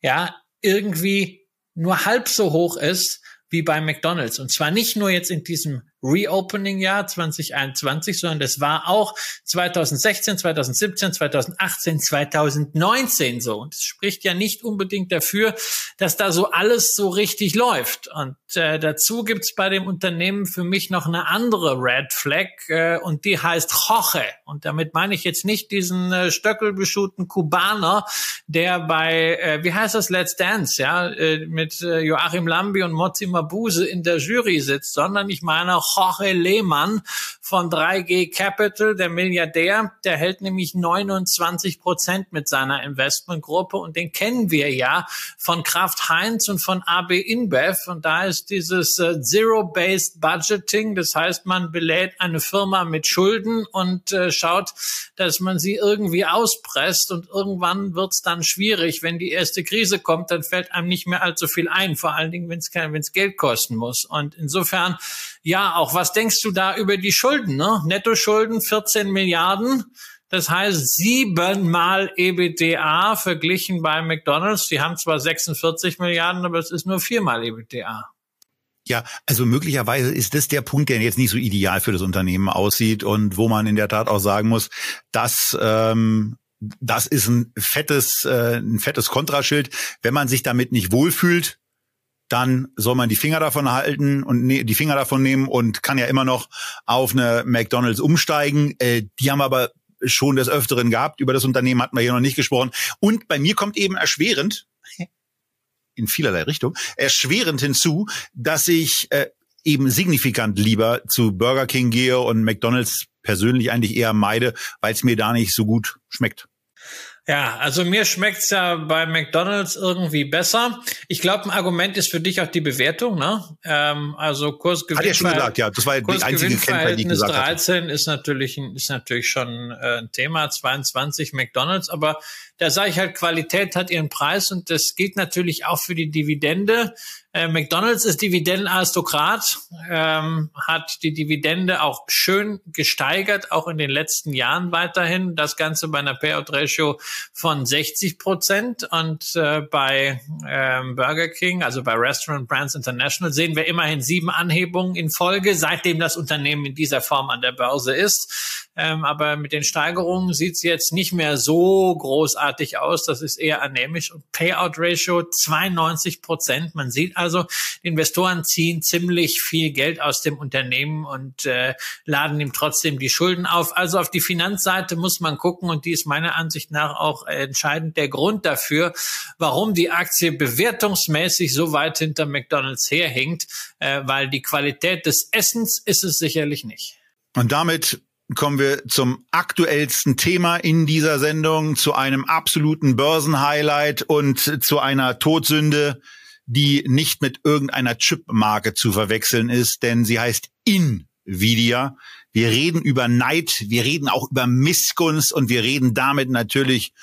ja irgendwie nur halb so hoch ist wie bei McDonald's. Und zwar nicht nur jetzt in diesem Reopening-Jahr 2021, sondern das war auch 2016, 2017, 2018, 2019 so. Und es spricht ja nicht unbedingt dafür, dass da so alles so richtig läuft. Und äh, dazu gibt's bei dem Unternehmen für mich noch eine andere Red Flag äh, und die heißt Jorge. Und damit meine ich jetzt nicht diesen äh, stöckelbeschuhten Kubaner, der bei, äh, wie heißt das, Let's Dance, ja, äh, mit äh, Joachim Lambi und Mozzi Mabuse in der Jury sitzt, sondern ich meine Jorge Lehmann von 3G Capital, der Milliardär, der hält nämlich 29 Prozent mit seiner Investmentgruppe und den kennen wir ja von Kraft Heinz und von AB InBev. Und da ist dieses äh, Zero-Based Budgeting, das heißt, man belädt eine Firma mit Schulden und äh, schaut, dass man sie irgendwie auspresst und irgendwann wird's dann schwierig, wenn die erste Krise kommt, dann fällt einem nicht mehr allzu viel ein, vor allen Dingen, wenn es Geld kosten muss. Und insofern ja, auch was denkst du da über die Schulden? Ne? Nettoschulden 14 Milliarden. Das heißt siebenmal EBITDA verglichen bei McDonald's. Die haben zwar 46 Milliarden, aber es ist nur viermal EBITDA. Ja, also möglicherweise ist das der Punkt, der jetzt nicht so ideal für das Unternehmen aussieht und wo man in der Tat auch sagen muss, dass ähm, das ist ein fettes, äh, ein fettes Kontraschild. Wenn man sich damit nicht wohlfühlt, dann soll man die Finger davon halten und ne, die Finger davon nehmen und kann ja immer noch auf eine McDonalds umsteigen. Äh, die haben aber schon des Öfteren gehabt. Über das Unternehmen hatten wir hier noch nicht gesprochen. Und bei mir kommt eben erschwerend, [LAUGHS] in vielerlei Richtung, erschwerend hinzu, dass ich äh, eben signifikant lieber zu Burger King gehe und McDonalds persönlich eigentlich eher meide, weil es mir da nicht so gut schmeckt. Ja, also mir schmeckt's ja bei McDonald's irgendwie besser. Ich glaube, ein Argument ist für dich auch die Bewertung, ne? Ähm, also Kursgewinn. Hat er schon gesagt, ja. Das war die einzige Kennzahl, die ich gesagt 13 hatte. ist natürlich, ist natürlich schon äh, ein Thema. 22 McDonald's, aber da sage ich halt, Qualität hat ihren Preis und das gilt natürlich auch für die Dividende. Äh, McDonald's ist Dividendenaristokrat, ähm, hat die Dividende auch schön gesteigert, auch in den letzten Jahren weiterhin. Das Ganze bei einer Payout-Ratio von 60 Prozent. Und äh, bei ähm, Burger King, also bei Restaurant Brands International, sehen wir immerhin sieben Anhebungen in Folge, seitdem das Unternehmen in dieser Form an der Börse ist. Ähm, aber mit den Steigerungen sieht es jetzt nicht mehr so großartig aus. Das ist eher anämisch. Und Payout-Ratio 92 Prozent. Man sieht also, Investoren ziehen ziemlich viel Geld aus dem Unternehmen und äh, laden ihm trotzdem die Schulden auf. Also auf die Finanzseite muss man gucken und die ist meiner Ansicht nach auch entscheidend der Grund dafür, warum die Aktie bewertungsmäßig so weit hinter McDonald's herhinkt, äh, weil die Qualität des Essens ist es sicherlich nicht. Und damit kommen wir zum aktuellsten Thema in dieser Sendung, zu einem absoluten Börsenhighlight und zu einer Todsünde, die nicht mit irgendeiner Chip-Marke zu verwechseln ist, denn sie heißt Nvidia. Wir reden über Neid, wir reden auch über Missgunst und wir reden damit natürlich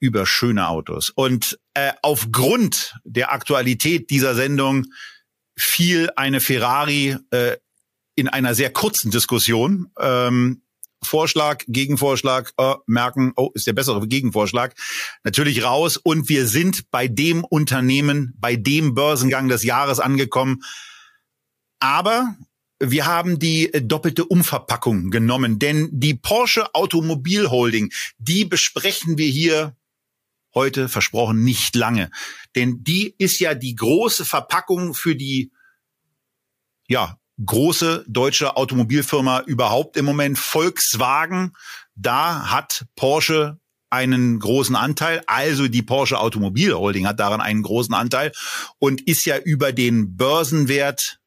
über schöne Autos. Und äh, aufgrund der Aktualität dieser Sendung fiel eine Ferrari äh, in einer sehr kurzen Diskussion ähm, Vorschlag, Gegenvorschlag, äh, merken, oh, ist der bessere Gegenvorschlag, natürlich raus. Und wir sind bei dem Unternehmen, bei dem Börsengang des Jahres angekommen. Aber wir haben die doppelte Umverpackung genommen, denn die Porsche Automobil Holding, die besprechen wir hier heute versprochen nicht lange. Denn die ist ja die große Verpackung für die ja, große deutsche Automobilfirma überhaupt im Moment. Volkswagen, da hat Porsche einen großen Anteil, also die Porsche Automobil Holding hat daran einen großen Anteil und ist ja über den Börsenwert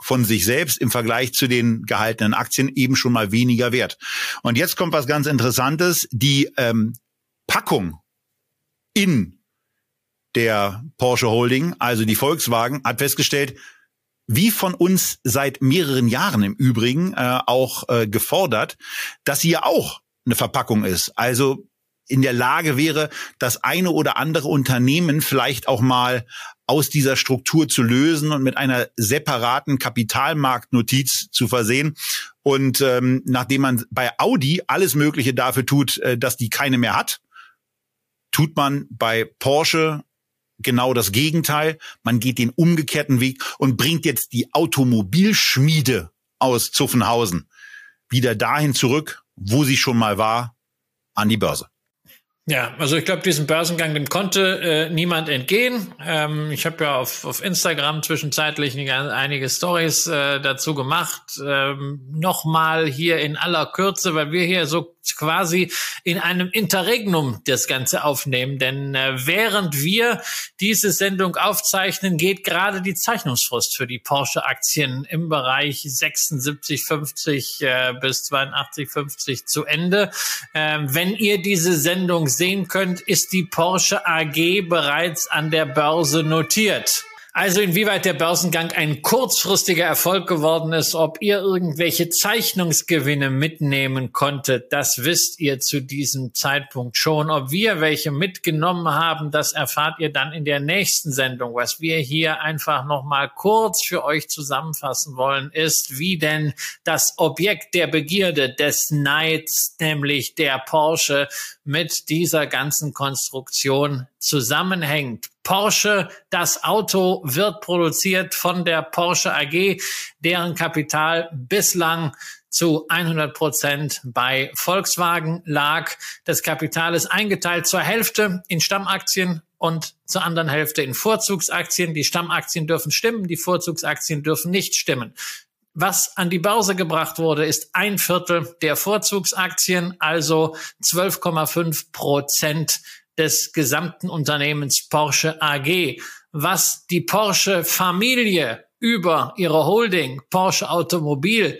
von sich selbst im Vergleich zu den gehaltenen Aktien eben schon mal weniger wert. Und jetzt kommt was ganz Interessantes. Die ähm, Packung in der Porsche Holding, also die Volkswagen, hat festgestellt, wie von uns seit mehreren Jahren im Übrigen äh, auch äh, gefordert, dass sie ja auch eine Verpackung ist. Also in der Lage wäre, das eine oder andere Unternehmen vielleicht auch mal aus dieser Struktur zu lösen und mit einer separaten Kapitalmarktnotiz zu versehen. Und ähm, nachdem man bei Audi alles Mögliche dafür tut, äh, dass die keine mehr hat, tut man bei Porsche genau das Gegenteil. Man geht den umgekehrten Weg und bringt jetzt die Automobilschmiede aus Zuffenhausen wieder dahin zurück, wo sie schon mal war, an die Börse. Ja, also ich glaube, diesen Börsengang, dem konnte äh, niemand entgehen. Ähm, ich habe ja auf, auf Instagram zwischenzeitlich einige Stories äh, dazu gemacht. Ähm, Nochmal hier in aller Kürze, weil wir hier so quasi in einem Interregnum das Ganze aufnehmen. Denn äh, während wir diese Sendung aufzeichnen, geht gerade die Zeichnungsfrist für die Porsche-Aktien im Bereich 76,50 äh, bis 82,50 zu Ende. Ähm, wenn ihr diese Sendung sehen könnt, ist die Porsche AG bereits an der Börse notiert. Also inwieweit der Börsengang ein kurzfristiger Erfolg geworden ist, ob ihr irgendwelche Zeichnungsgewinne mitnehmen konntet, das wisst ihr zu diesem Zeitpunkt schon. Ob wir welche mitgenommen haben, das erfahrt ihr dann in der nächsten Sendung. Was wir hier einfach nochmal kurz für euch zusammenfassen wollen, ist, wie denn das Objekt der Begierde des Neids, nämlich der Porsche, mit dieser ganzen Konstruktion zusammenhängt. Porsche, das Auto wird produziert von der Porsche AG, deren Kapital bislang zu 100 Prozent bei Volkswagen lag. Das Kapital ist eingeteilt zur Hälfte in Stammaktien und zur anderen Hälfte in Vorzugsaktien. Die Stammaktien dürfen stimmen, die Vorzugsaktien dürfen nicht stimmen. Was an die Börse gebracht wurde, ist ein Viertel der Vorzugsaktien, also 12,5 Prozent des gesamten Unternehmens Porsche AG. Was die Porsche Familie über ihre Holding Porsche Automobil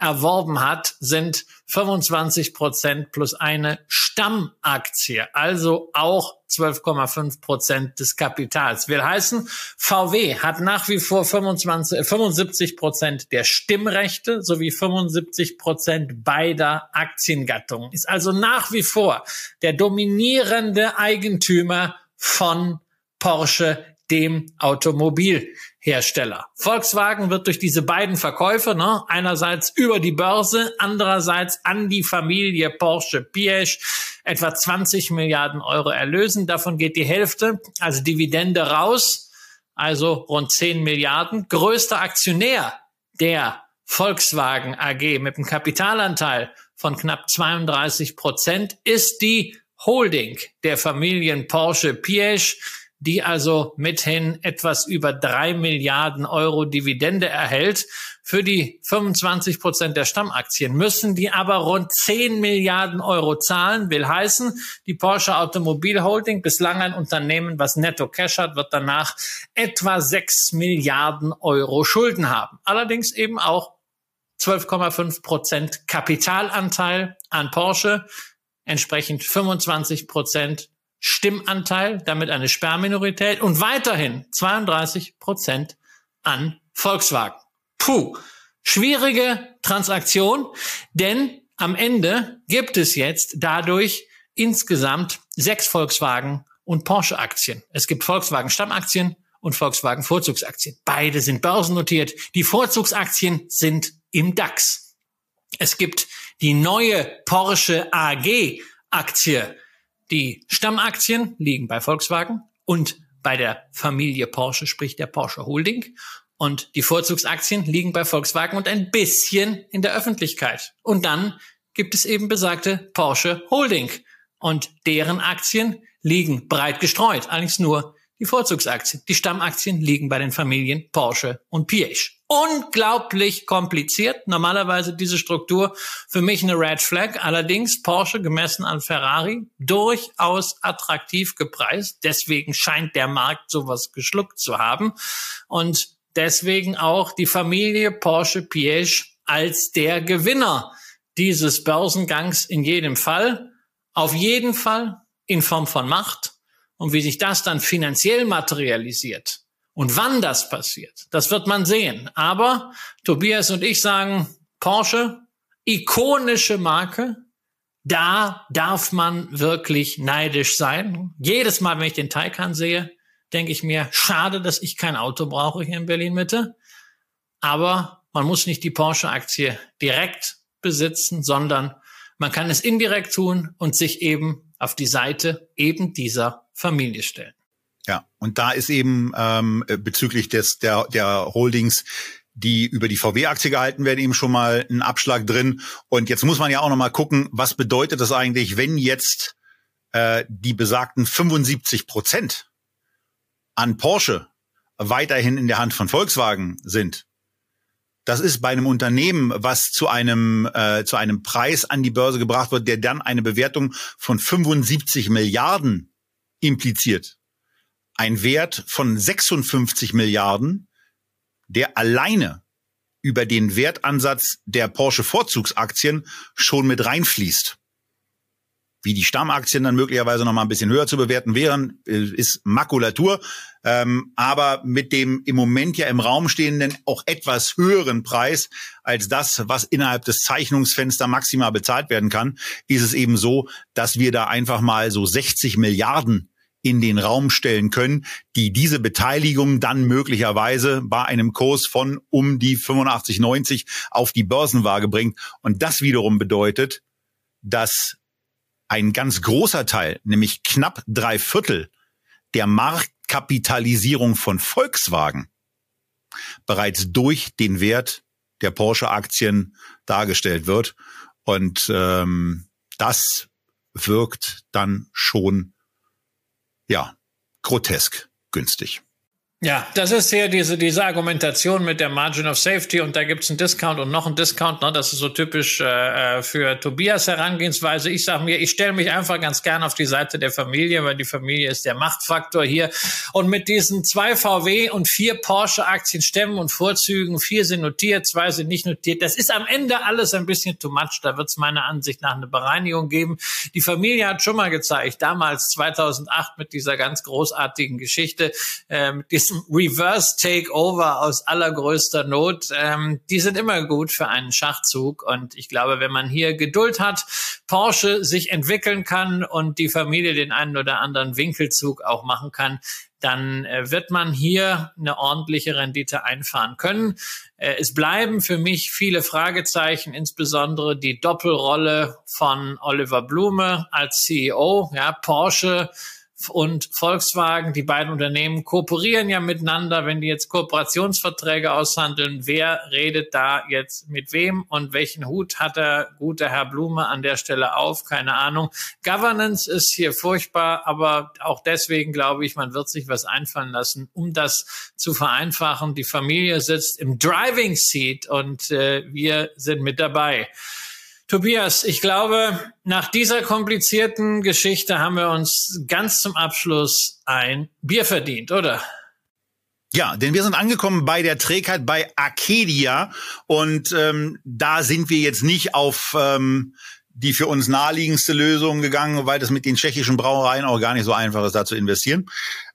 erworben hat, sind 25 Prozent plus eine Stammaktie, also auch 12,5 Prozent des Kapitals. Will heißen, VW hat nach wie vor 25, 75 Prozent der Stimmrechte sowie 75 Prozent beider Aktiengattungen. Ist also nach wie vor der dominierende Eigentümer von Porsche, dem Automobil. Hersteller. Volkswagen wird durch diese beiden Verkäufe, ne, einerseits über die Börse, andererseits an die Familie Porsche Piech etwa 20 Milliarden Euro erlösen. Davon geht die Hälfte als Dividende raus, also rund 10 Milliarden. Größter Aktionär der Volkswagen AG mit einem Kapitalanteil von knapp 32 Prozent ist die Holding der Familien Porsche Piech die also mithin etwas über drei Milliarden Euro Dividende erhält. Für die 25 Prozent der Stammaktien müssen die aber rund 10 Milliarden Euro zahlen. Will heißen, die Porsche Automobil Holding, bislang ein Unternehmen, was netto Cash hat, wird danach etwa 6 Milliarden Euro Schulden haben. Allerdings eben auch 12,5 Prozent Kapitalanteil an Porsche, entsprechend 25 Prozent Stimmanteil, damit eine Sperrminorität und weiterhin 32 Prozent an Volkswagen. Puh, schwierige Transaktion, denn am Ende gibt es jetzt dadurch insgesamt sechs Volkswagen und Porsche Aktien. Es gibt Volkswagen Stammaktien und Volkswagen Vorzugsaktien. Beide sind börsennotiert. Die Vorzugsaktien sind im DAX. Es gibt die neue Porsche AG Aktie die Stammaktien liegen bei Volkswagen und bei der Familie Porsche, sprich der Porsche Holding. Und die Vorzugsaktien liegen bei Volkswagen und ein bisschen in der Öffentlichkeit. Und dann gibt es eben besagte Porsche Holding. Und deren Aktien liegen breit gestreut, allerdings nur die Vorzugsaktien. Die Stammaktien liegen bei den Familien Porsche und Piech unglaublich kompliziert. Normalerweise diese Struktur für mich eine Red Flag. Allerdings Porsche gemessen an Ferrari durchaus attraktiv gepreist. Deswegen scheint der Markt sowas geschluckt zu haben. Und deswegen auch die Familie Porsche Piech als der Gewinner dieses Börsengangs in jedem Fall. Auf jeden Fall in Form von Macht. Und wie sich das dann finanziell materialisiert, und wann das passiert, das wird man sehen. Aber Tobias und ich sagen, Porsche, ikonische Marke, da darf man wirklich neidisch sein. Jedes Mal, wenn ich den Taycan sehe, denke ich mir, schade, dass ich kein Auto brauche hier in Berlin Mitte. Aber man muss nicht die Porsche-Aktie direkt besitzen, sondern man kann es indirekt tun und sich eben auf die Seite eben dieser Familie stellen. Ja, und da ist eben ähm, bezüglich des der der Holdings die über die VW-Aktie gehalten werden, eben schon mal ein Abschlag drin. Und jetzt muss man ja auch noch mal gucken, was bedeutet das eigentlich, wenn jetzt äh, die besagten 75 Prozent an Porsche weiterhin in der Hand von Volkswagen sind. Das ist bei einem Unternehmen, was zu einem äh, zu einem Preis an die Börse gebracht wird, der dann eine Bewertung von 75 Milliarden impliziert. Ein Wert von 56 Milliarden der alleine über den Wertansatz der Porsche Vorzugsaktien schon mit reinfließt. Wie die Stammaktien dann möglicherweise noch mal ein bisschen höher zu bewerten wären, äh, ist Makulatur. Ähm, aber mit dem im Moment ja im Raum stehenden auch etwas höheren Preis als das, was innerhalb des Zeichnungsfenster maximal bezahlt werden kann, ist es eben so, dass wir da einfach mal so 60 Milliarden in den Raum stellen können, die diese Beteiligung dann möglicherweise bei einem Kurs von um die 85, 90 auf die Börsenwaage bringt. Und das wiederum bedeutet, dass ein ganz großer Teil, nämlich knapp drei Viertel der Marktkapitalisierung von Volkswagen bereits durch den Wert der Porsche-Aktien dargestellt wird. Und ähm, das wirkt dann schon ja, grotesk günstig. Ja, das ist ja diese, diese Argumentation mit der Margin of Safety und da gibt's einen Discount und noch einen Discount. Ne? Das ist so typisch äh, äh für Tobias Herangehensweise. Ich sage mir, ich stelle mich einfach ganz gern auf die Seite der Familie, weil die Familie ist der Machtfaktor hier. Und mit diesen zwei VW und vier Porsche-Aktien, Stämmen und Vorzügen, vier sind notiert, zwei sind nicht notiert. Das ist am Ende alles ein bisschen too much. Da wird's meiner Ansicht nach eine Bereinigung geben. Die Familie hat schon mal gezeigt, damals 2008 mit dieser ganz großartigen Geschichte, ähm, diesem Reverse Takeover aus allergrößter Not, ähm, die sind immer gut für einen Schachzug. Und ich glaube, wenn man hier Geduld hat, Porsche sich entwickeln kann und die Familie den einen oder anderen Winkelzug auch machen kann, dann äh, wird man hier eine ordentliche Rendite einfahren können. Äh, es bleiben für mich viele Fragezeichen, insbesondere die Doppelrolle von Oliver Blume als CEO. Ja, Porsche und Volkswagen, die beiden Unternehmen kooperieren ja miteinander, wenn die jetzt Kooperationsverträge aushandeln. Wer redet da jetzt mit wem und welchen Hut hat der gute Herr Blume an der Stelle auf? Keine Ahnung. Governance ist hier furchtbar, aber auch deswegen glaube ich, man wird sich was einfallen lassen, um das zu vereinfachen. Die Familie sitzt im Driving Seat und äh, wir sind mit dabei. Tobias, ich glaube, nach dieser komplizierten Geschichte haben wir uns ganz zum Abschluss ein Bier verdient, oder? Ja, denn wir sind angekommen bei der Trägheit bei Arcadia und ähm, da sind wir jetzt nicht auf ähm, die für uns naheliegendste Lösung gegangen, weil das mit den tschechischen Brauereien auch gar nicht so einfach ist, da zu investieren.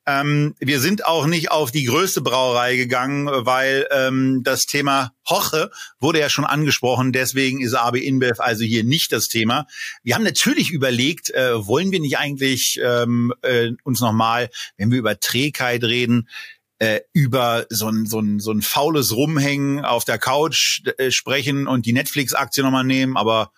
Ähm, wir sind auch nicht auf die größte Brauerei gegangen, weil ähm, das Thema Hoche wurde ja schon angesprochen. Deswegen ist AB InBev also hier nicht das Thema. Wir haben natürlich überlegt, äh, wollen wir nicht eigentlich ähm, äh, uns nochmal, wenn wir über Trägheit reden, äh, über so ein, so, ein, so ein faules Rumhängen auf der Couch äh, sprechen und die Netflix-Aktie nochmal nehmen, aber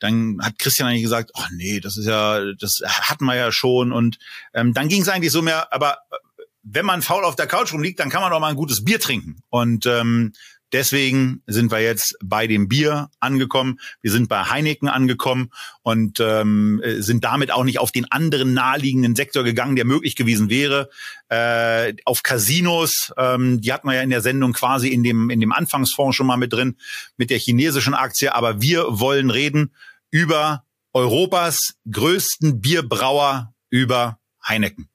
dann hat Christian eigentlich gesagt, oh nee, das ist ja, das hatten wir ja schon. Und ähm, dann ging es eigentlich so mehr, aber äh, wenn man faul auf der Couch rumliegt, dann kann man doch mal ein gutes Bier trinken. Und ähm, deswegen sind wir jetzt bei dem Bier angekommen. Wir sind bei Heineken angekommen und ähm, sind damit auch nicht auf den anderen naheliegenden Sektor gegangen, der möglich gewesen wäre. Äh, auf Casinos, ähm, die hatten wir ja in der Sendung quasi in dem in dem Anfangsfonds schon mal mit drin mit der chinesischen Aktie. Aber wir wollen reden über Europas größten Bierbrauer über Heineken.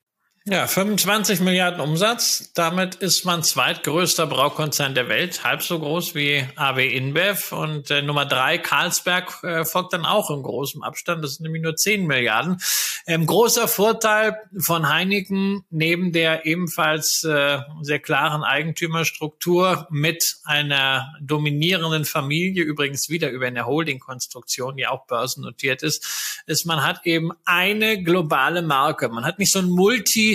Ja, 25 Milliarden Umsatz. Damit ist man zweitgrößter Braukonzern der Welt, halb so groß wie AB InBev. Und äh, Nummer drei, Carlsberg, äh, folgt dann auch im großen Abstand. Das sind nämlich nur 10 Milliarden. Ähm, großer Vorteil von Heineken neben der ebenfalls äh, sehr klaren Eigentümerstruktur mit einer dominierenden Familie, übrigens wieder über eine Holding-Konstruktion, die auch börsennotiert ist, ist, man hat eben eine globale Marke. Man hat nicht so ein Multi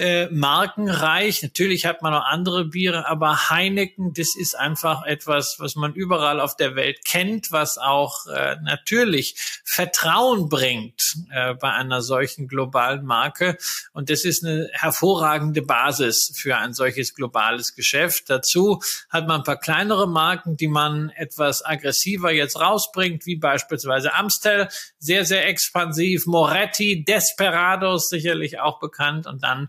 äh, markenreich. Natürlich hat man auch andere Biere, aber Heineken, das ist einfach etwas, was man überall auf der Welt kennt, was auch äh, natürlich Vertrauen bringt äh, bei einer solchen globalen Marke. Und das ist eine hervorragende Basis für ein solches globales Geschäft. Dazu hat man ein paar kleinere Marken, die man etwas aggressiver jetzt rausbringt, wie beispielsweise Amstel, sehr, sehr expansiv, Moretti, Desperados sicherlich auch bekannt und dann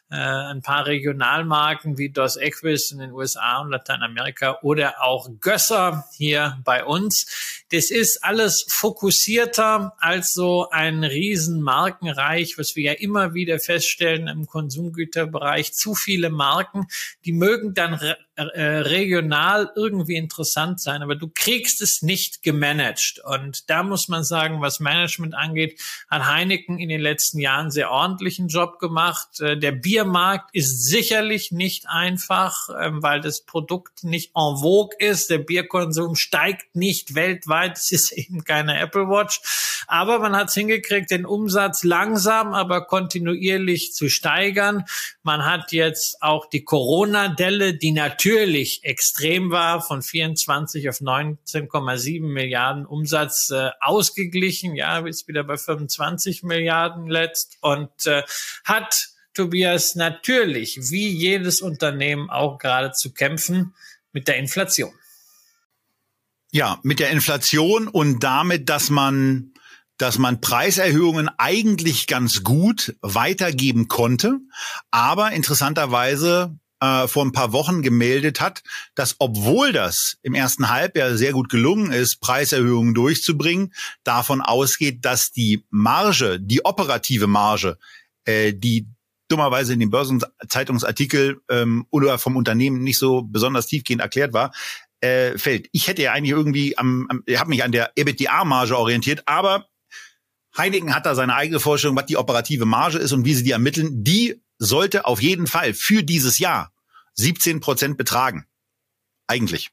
äh, ein paar Regionalmarken wie Dos Equis in den USA und Lateinamerika oder auch Gösser hier bei uns. Das ist alles fokussierter als so ein Riesenmarkenreich, was wir ja immer wieder feststellen im Konsumgüterbereich. Zu viele Marken, die mögen dann re äh, regional irgendwie interessant sein, aber du kriegst es nicht gemanagt. Und da muss man sagen, was Management angeht, hat Heineken in den letzten Jahren sehr ordentlichen Job gemacht. Äh, der Biermarkt ist sicherlich nicht einfach, ähm, weil das Produkt nicht en vogue ist. Der Bierkonsum steigt nicht weltweit. Es ist [LAUGHS] eben keine Apple Watch. Aber man hat es hingekriegt, den Umsatz langsam, aber kontinuierlich zu steigern. Man hat jetzt auch die Corona-Delle, die natürlich extrem war, von 24 auf 19,7 Milliarden Umsatz äh, ausgeglichen. Ja, ist wieder bei 25 Milliarden letzt und äh, hat Tobias, natürlich, wie jedes Unternehmen auch gerade zu kämpfen mit der Inflation. Ja, mit der Inflation und damit, dass man, dass man Preiserhöhungen eigentlich ganz gut weitergeben konnte, aber interessanterweise äh, vor ein paar Wochen gemeldet hat, dass obwohl das im ersten Halbjahr sehr gut gelungen ist, Preiserhöhungen durchzubringen, davon ausgeht, dass die Marge, die operative Marge, äh, die dummerweise in dem Börsenzeitungsartikel ähm, oder vom Unternehmen nicht so besonders tiefgehend erklärt war, äh, fällt. Ich hätte ja eigentlich irgendwie am, am habe mich an der EBITDA-Marge orientiert, aber Heineken hat da seine eigene Vorstellung, was die operative Marge ist und wie sie die ermitteln. Die sollte auf jeden Fall für dieses Jahr 17 Prozent betragen. Eigentlich.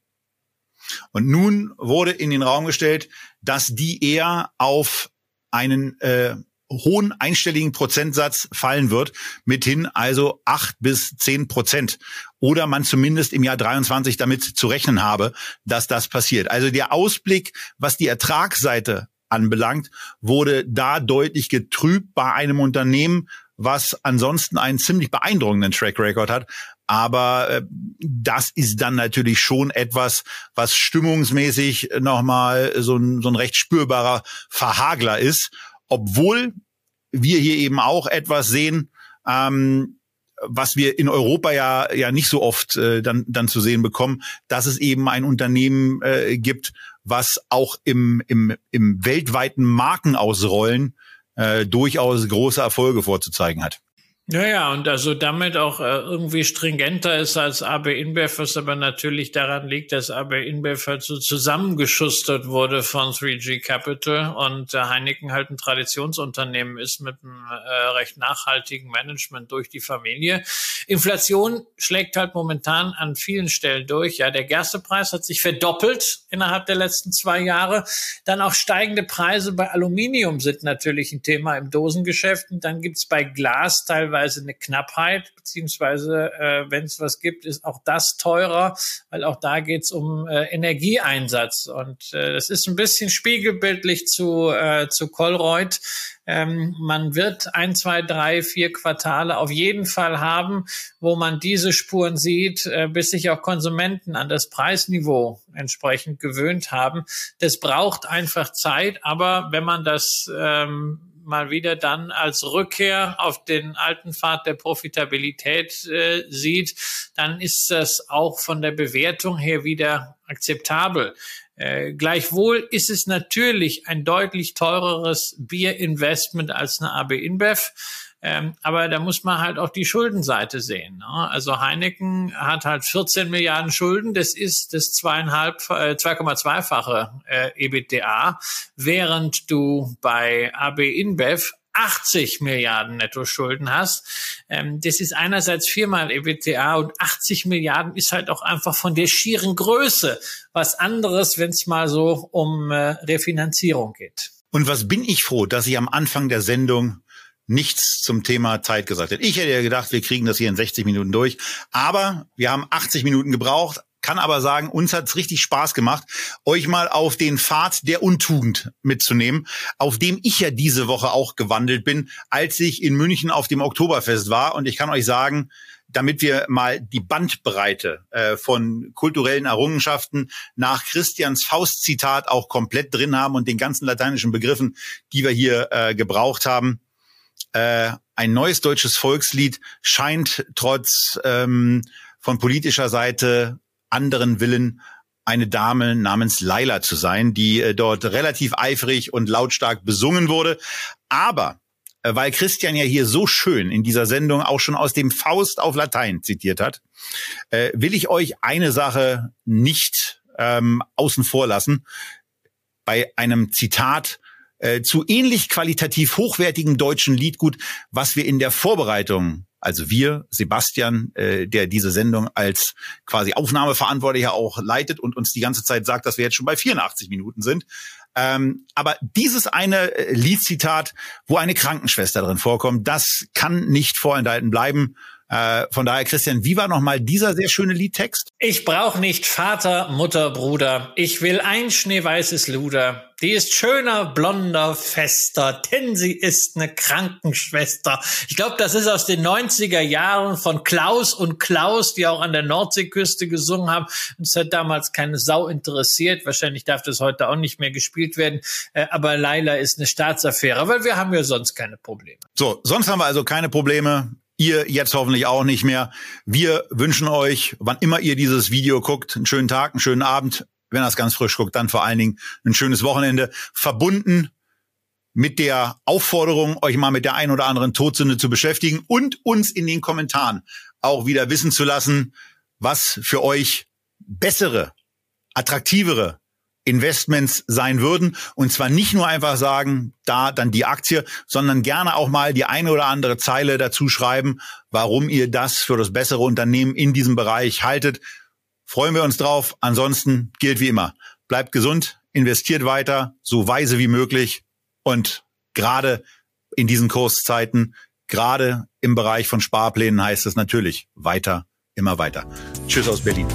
Und nun wurde in den Raum gestellt, dass die eher auf einen äh, hohen einstelligen Prozentsatz fallen wird, mithin also acht bis zehn Prozent. Oder man zumindest im Jahr 23 damit zu rechnen habe, dass das passiert. Also der Ausblick, was die Ertragsseite anbelangt, wurde da deutlich getrübt bei einem Unternehmen, was ansonsten einen ziemlich beeindruckenden Track Record hat. Aber äh, das ist dann natürlich schon etwas, was stimmungsmäßig nochmal so ein, so ein recht spürbarer Verhagler ist obwohl wir hier eben auch etwas sehen, ähm, was wir in Europa ja ja nicht so oft äh, dann dann zu sehen bekommen, dass es eben ein Unternehmen äh, gibt, was auch im im im weltweiten Markenausrollen äh, durchaus große Erfolge vorzuzeigen hat. Ja, ja, und also damit auch äh, irgendwie stringenter ist als AB InBev, was aber natürlich daran liegt, dass AB InBev halt so zusammengeschustert wurde von 3G Capital und äh, Heineken halt ein Traditionsunternehmen ist mit einem äh, recht nachhaltigen Management durch die Familie. Inflation schlägt halt momentan an vielen Stellen durch. Ja, der Gerstepreis hat sich verdoppelt innerhalb der letzten zwei Jahre. Dann auch steigende Preise bei Aluminium sind natürlich ein Thema im Dosengeschäft. Und dann gibt's bei Glas teilweise teilweise eine Knappheit, beziehungsweise äh, wenn es was gibt, ist auch das teurer, weil auch da geht es um äh, Energieeinsatz. Und äh, das ist ein bisschen spiegelbildlich zu, äh, zu Colreuth. Ähm, man wird ein, zwei, drei, vier Quartale auf jeden Fall haben, wo man diese Spuren sieht, äh, bis sich auch Konsumenten an das Preisniveau entsprechend gewöhnt haben. Das braucht einfach Zeit, aber wenn man das ähm, mal wieder dann als Rückkehr auf den alten Pfad der Profitabilität äh, sieht, dann ist das auch von der Bewertung her wieder akzeptabel. Äh, gleichwohl ist es natürlich ein deutlich teureres Bierinvestment als eine AB InBev. Ähm, aber da muss man halt auch die Schuldenseite sehen. Ne? Also Heineken hat halt 14 Milliarden Schulden. Das ist das zweieinhalb, äh, 2,2-fache äh, EBITDA, während du bei AB InBev 80 Milliarden Netto-Schulden hast. Ähm, das ist einerseits viermal EBITDA und 80 Milliarden ist halt auch einfach von der schieren Größe was anderes, wenn es mal so um äh, Refinanzierung geht. Und was bin ich froh, dass ich am Anfang der Sendung nichts zum Thema Zeit gesagt hat. Ich hätte ja gedacht, wir kriegen das hier in 60 Minuten durch. Aber wir haben 80 Minuten gebraucht. Kann aber sagen, uns hat's richtig Spaß gemacht, euch mal auf den Pfad der Untugend mitzunehmen, auf dem ich ja diese Woche auch gewandelt bin, als ich in München auf dem Oktoberfest war. Und ich kann euch sagen, damit wir mal die Bandbreite äh, von kulturellen Errungenschaften nach Christians Faust-Zitat auch komplett drin haben und den ganzen lateinischen Begriffen, die wir hier äh, gebraucht haben, äh, ein neues deutsches Volkslied scheint trotz ähm, von politischer Seite anderen Willen eine Dame namens Laila zu sein, die äh, dort relativ eifrig und lautstark besungen wurde. Aber äh, weil Christian ja hier so schön in dieser Sendung auch schon aus dem Faust auf Latein zitiert hat, äh, will ich euch eine Sache nicht ähm, außen vor lassen. Bei einem Zitat äh, zu ähnlich qualitativ hochwertigen deutschen Liedgut, was wir in der Vorbereitung also wir, Sebastian, äh, der diese Sendung als quasi Aufnahmeverantwortlicher auch leitet und uns die ganze Zeit sagt, dass wir jetzt schon bei 84 Minuten sind. Ähm, aber dieses eine äh, Liedzitat, wo eine Krankenschwester drin vorkommt, das kann nicht vorenthalten bleiben. Äh, von daher, Christian, wie war nochmal dieser sehr schöne Liedtext? Ich brauche nicht Vater, Mutter, Bruder. Ich will ein schneeweißes Luder. Die ist schöner, blonder, fester, denn sie ist eine Krankenschwester. Ich glaube, das ist aus den 90er Jahren von Klaus und Klaus, die auch an der Nordseeküste gesungen haben. Es hat damals keine Sau interessiert. Wahrscheinlich darf das heute auch nicht mehr gespielt werden. Äh, aber Laila ist eine Staatsaffäre, weil wir haben ja sonst keine Probleme. So, sonst haben wir also keine Probleme. Ihr jetzt hoffentlich auch nicht mehr. Wir wünschen euch, wann immer ihr dieses Video guckt, einen schönen Tag, einen schönen Abend. Wenn ihr es ganz frisch guckt, dann vor allen Dingen ein schönes Wochenende. Verbunden mit der Aufforderung, euch mal mit der ein oder anderen Todsünde zu beschäftigen und uns in den Kommentaren auch wieder wissen zu lassen, was für euch bessere, attraktivere Investments sein würden. Und zwar nicht nur einfach sagen, da dann die Aktie, sondern gerne auch mal die eine oder andere Zeile dazu schreiben, warum ihr das für das bessere Unternehmen in diesem Bereich haltet. Freuen wir uns drauf. Ansonsten gilt wie immer. Bleibt gesund, investiert weiter, so weise wie möglich und gerade in diesen Kurszeiten, gerade im Bereich von Sparplänen heißt es natürlich weiter, immer weiter. Tschüss aus Berlin.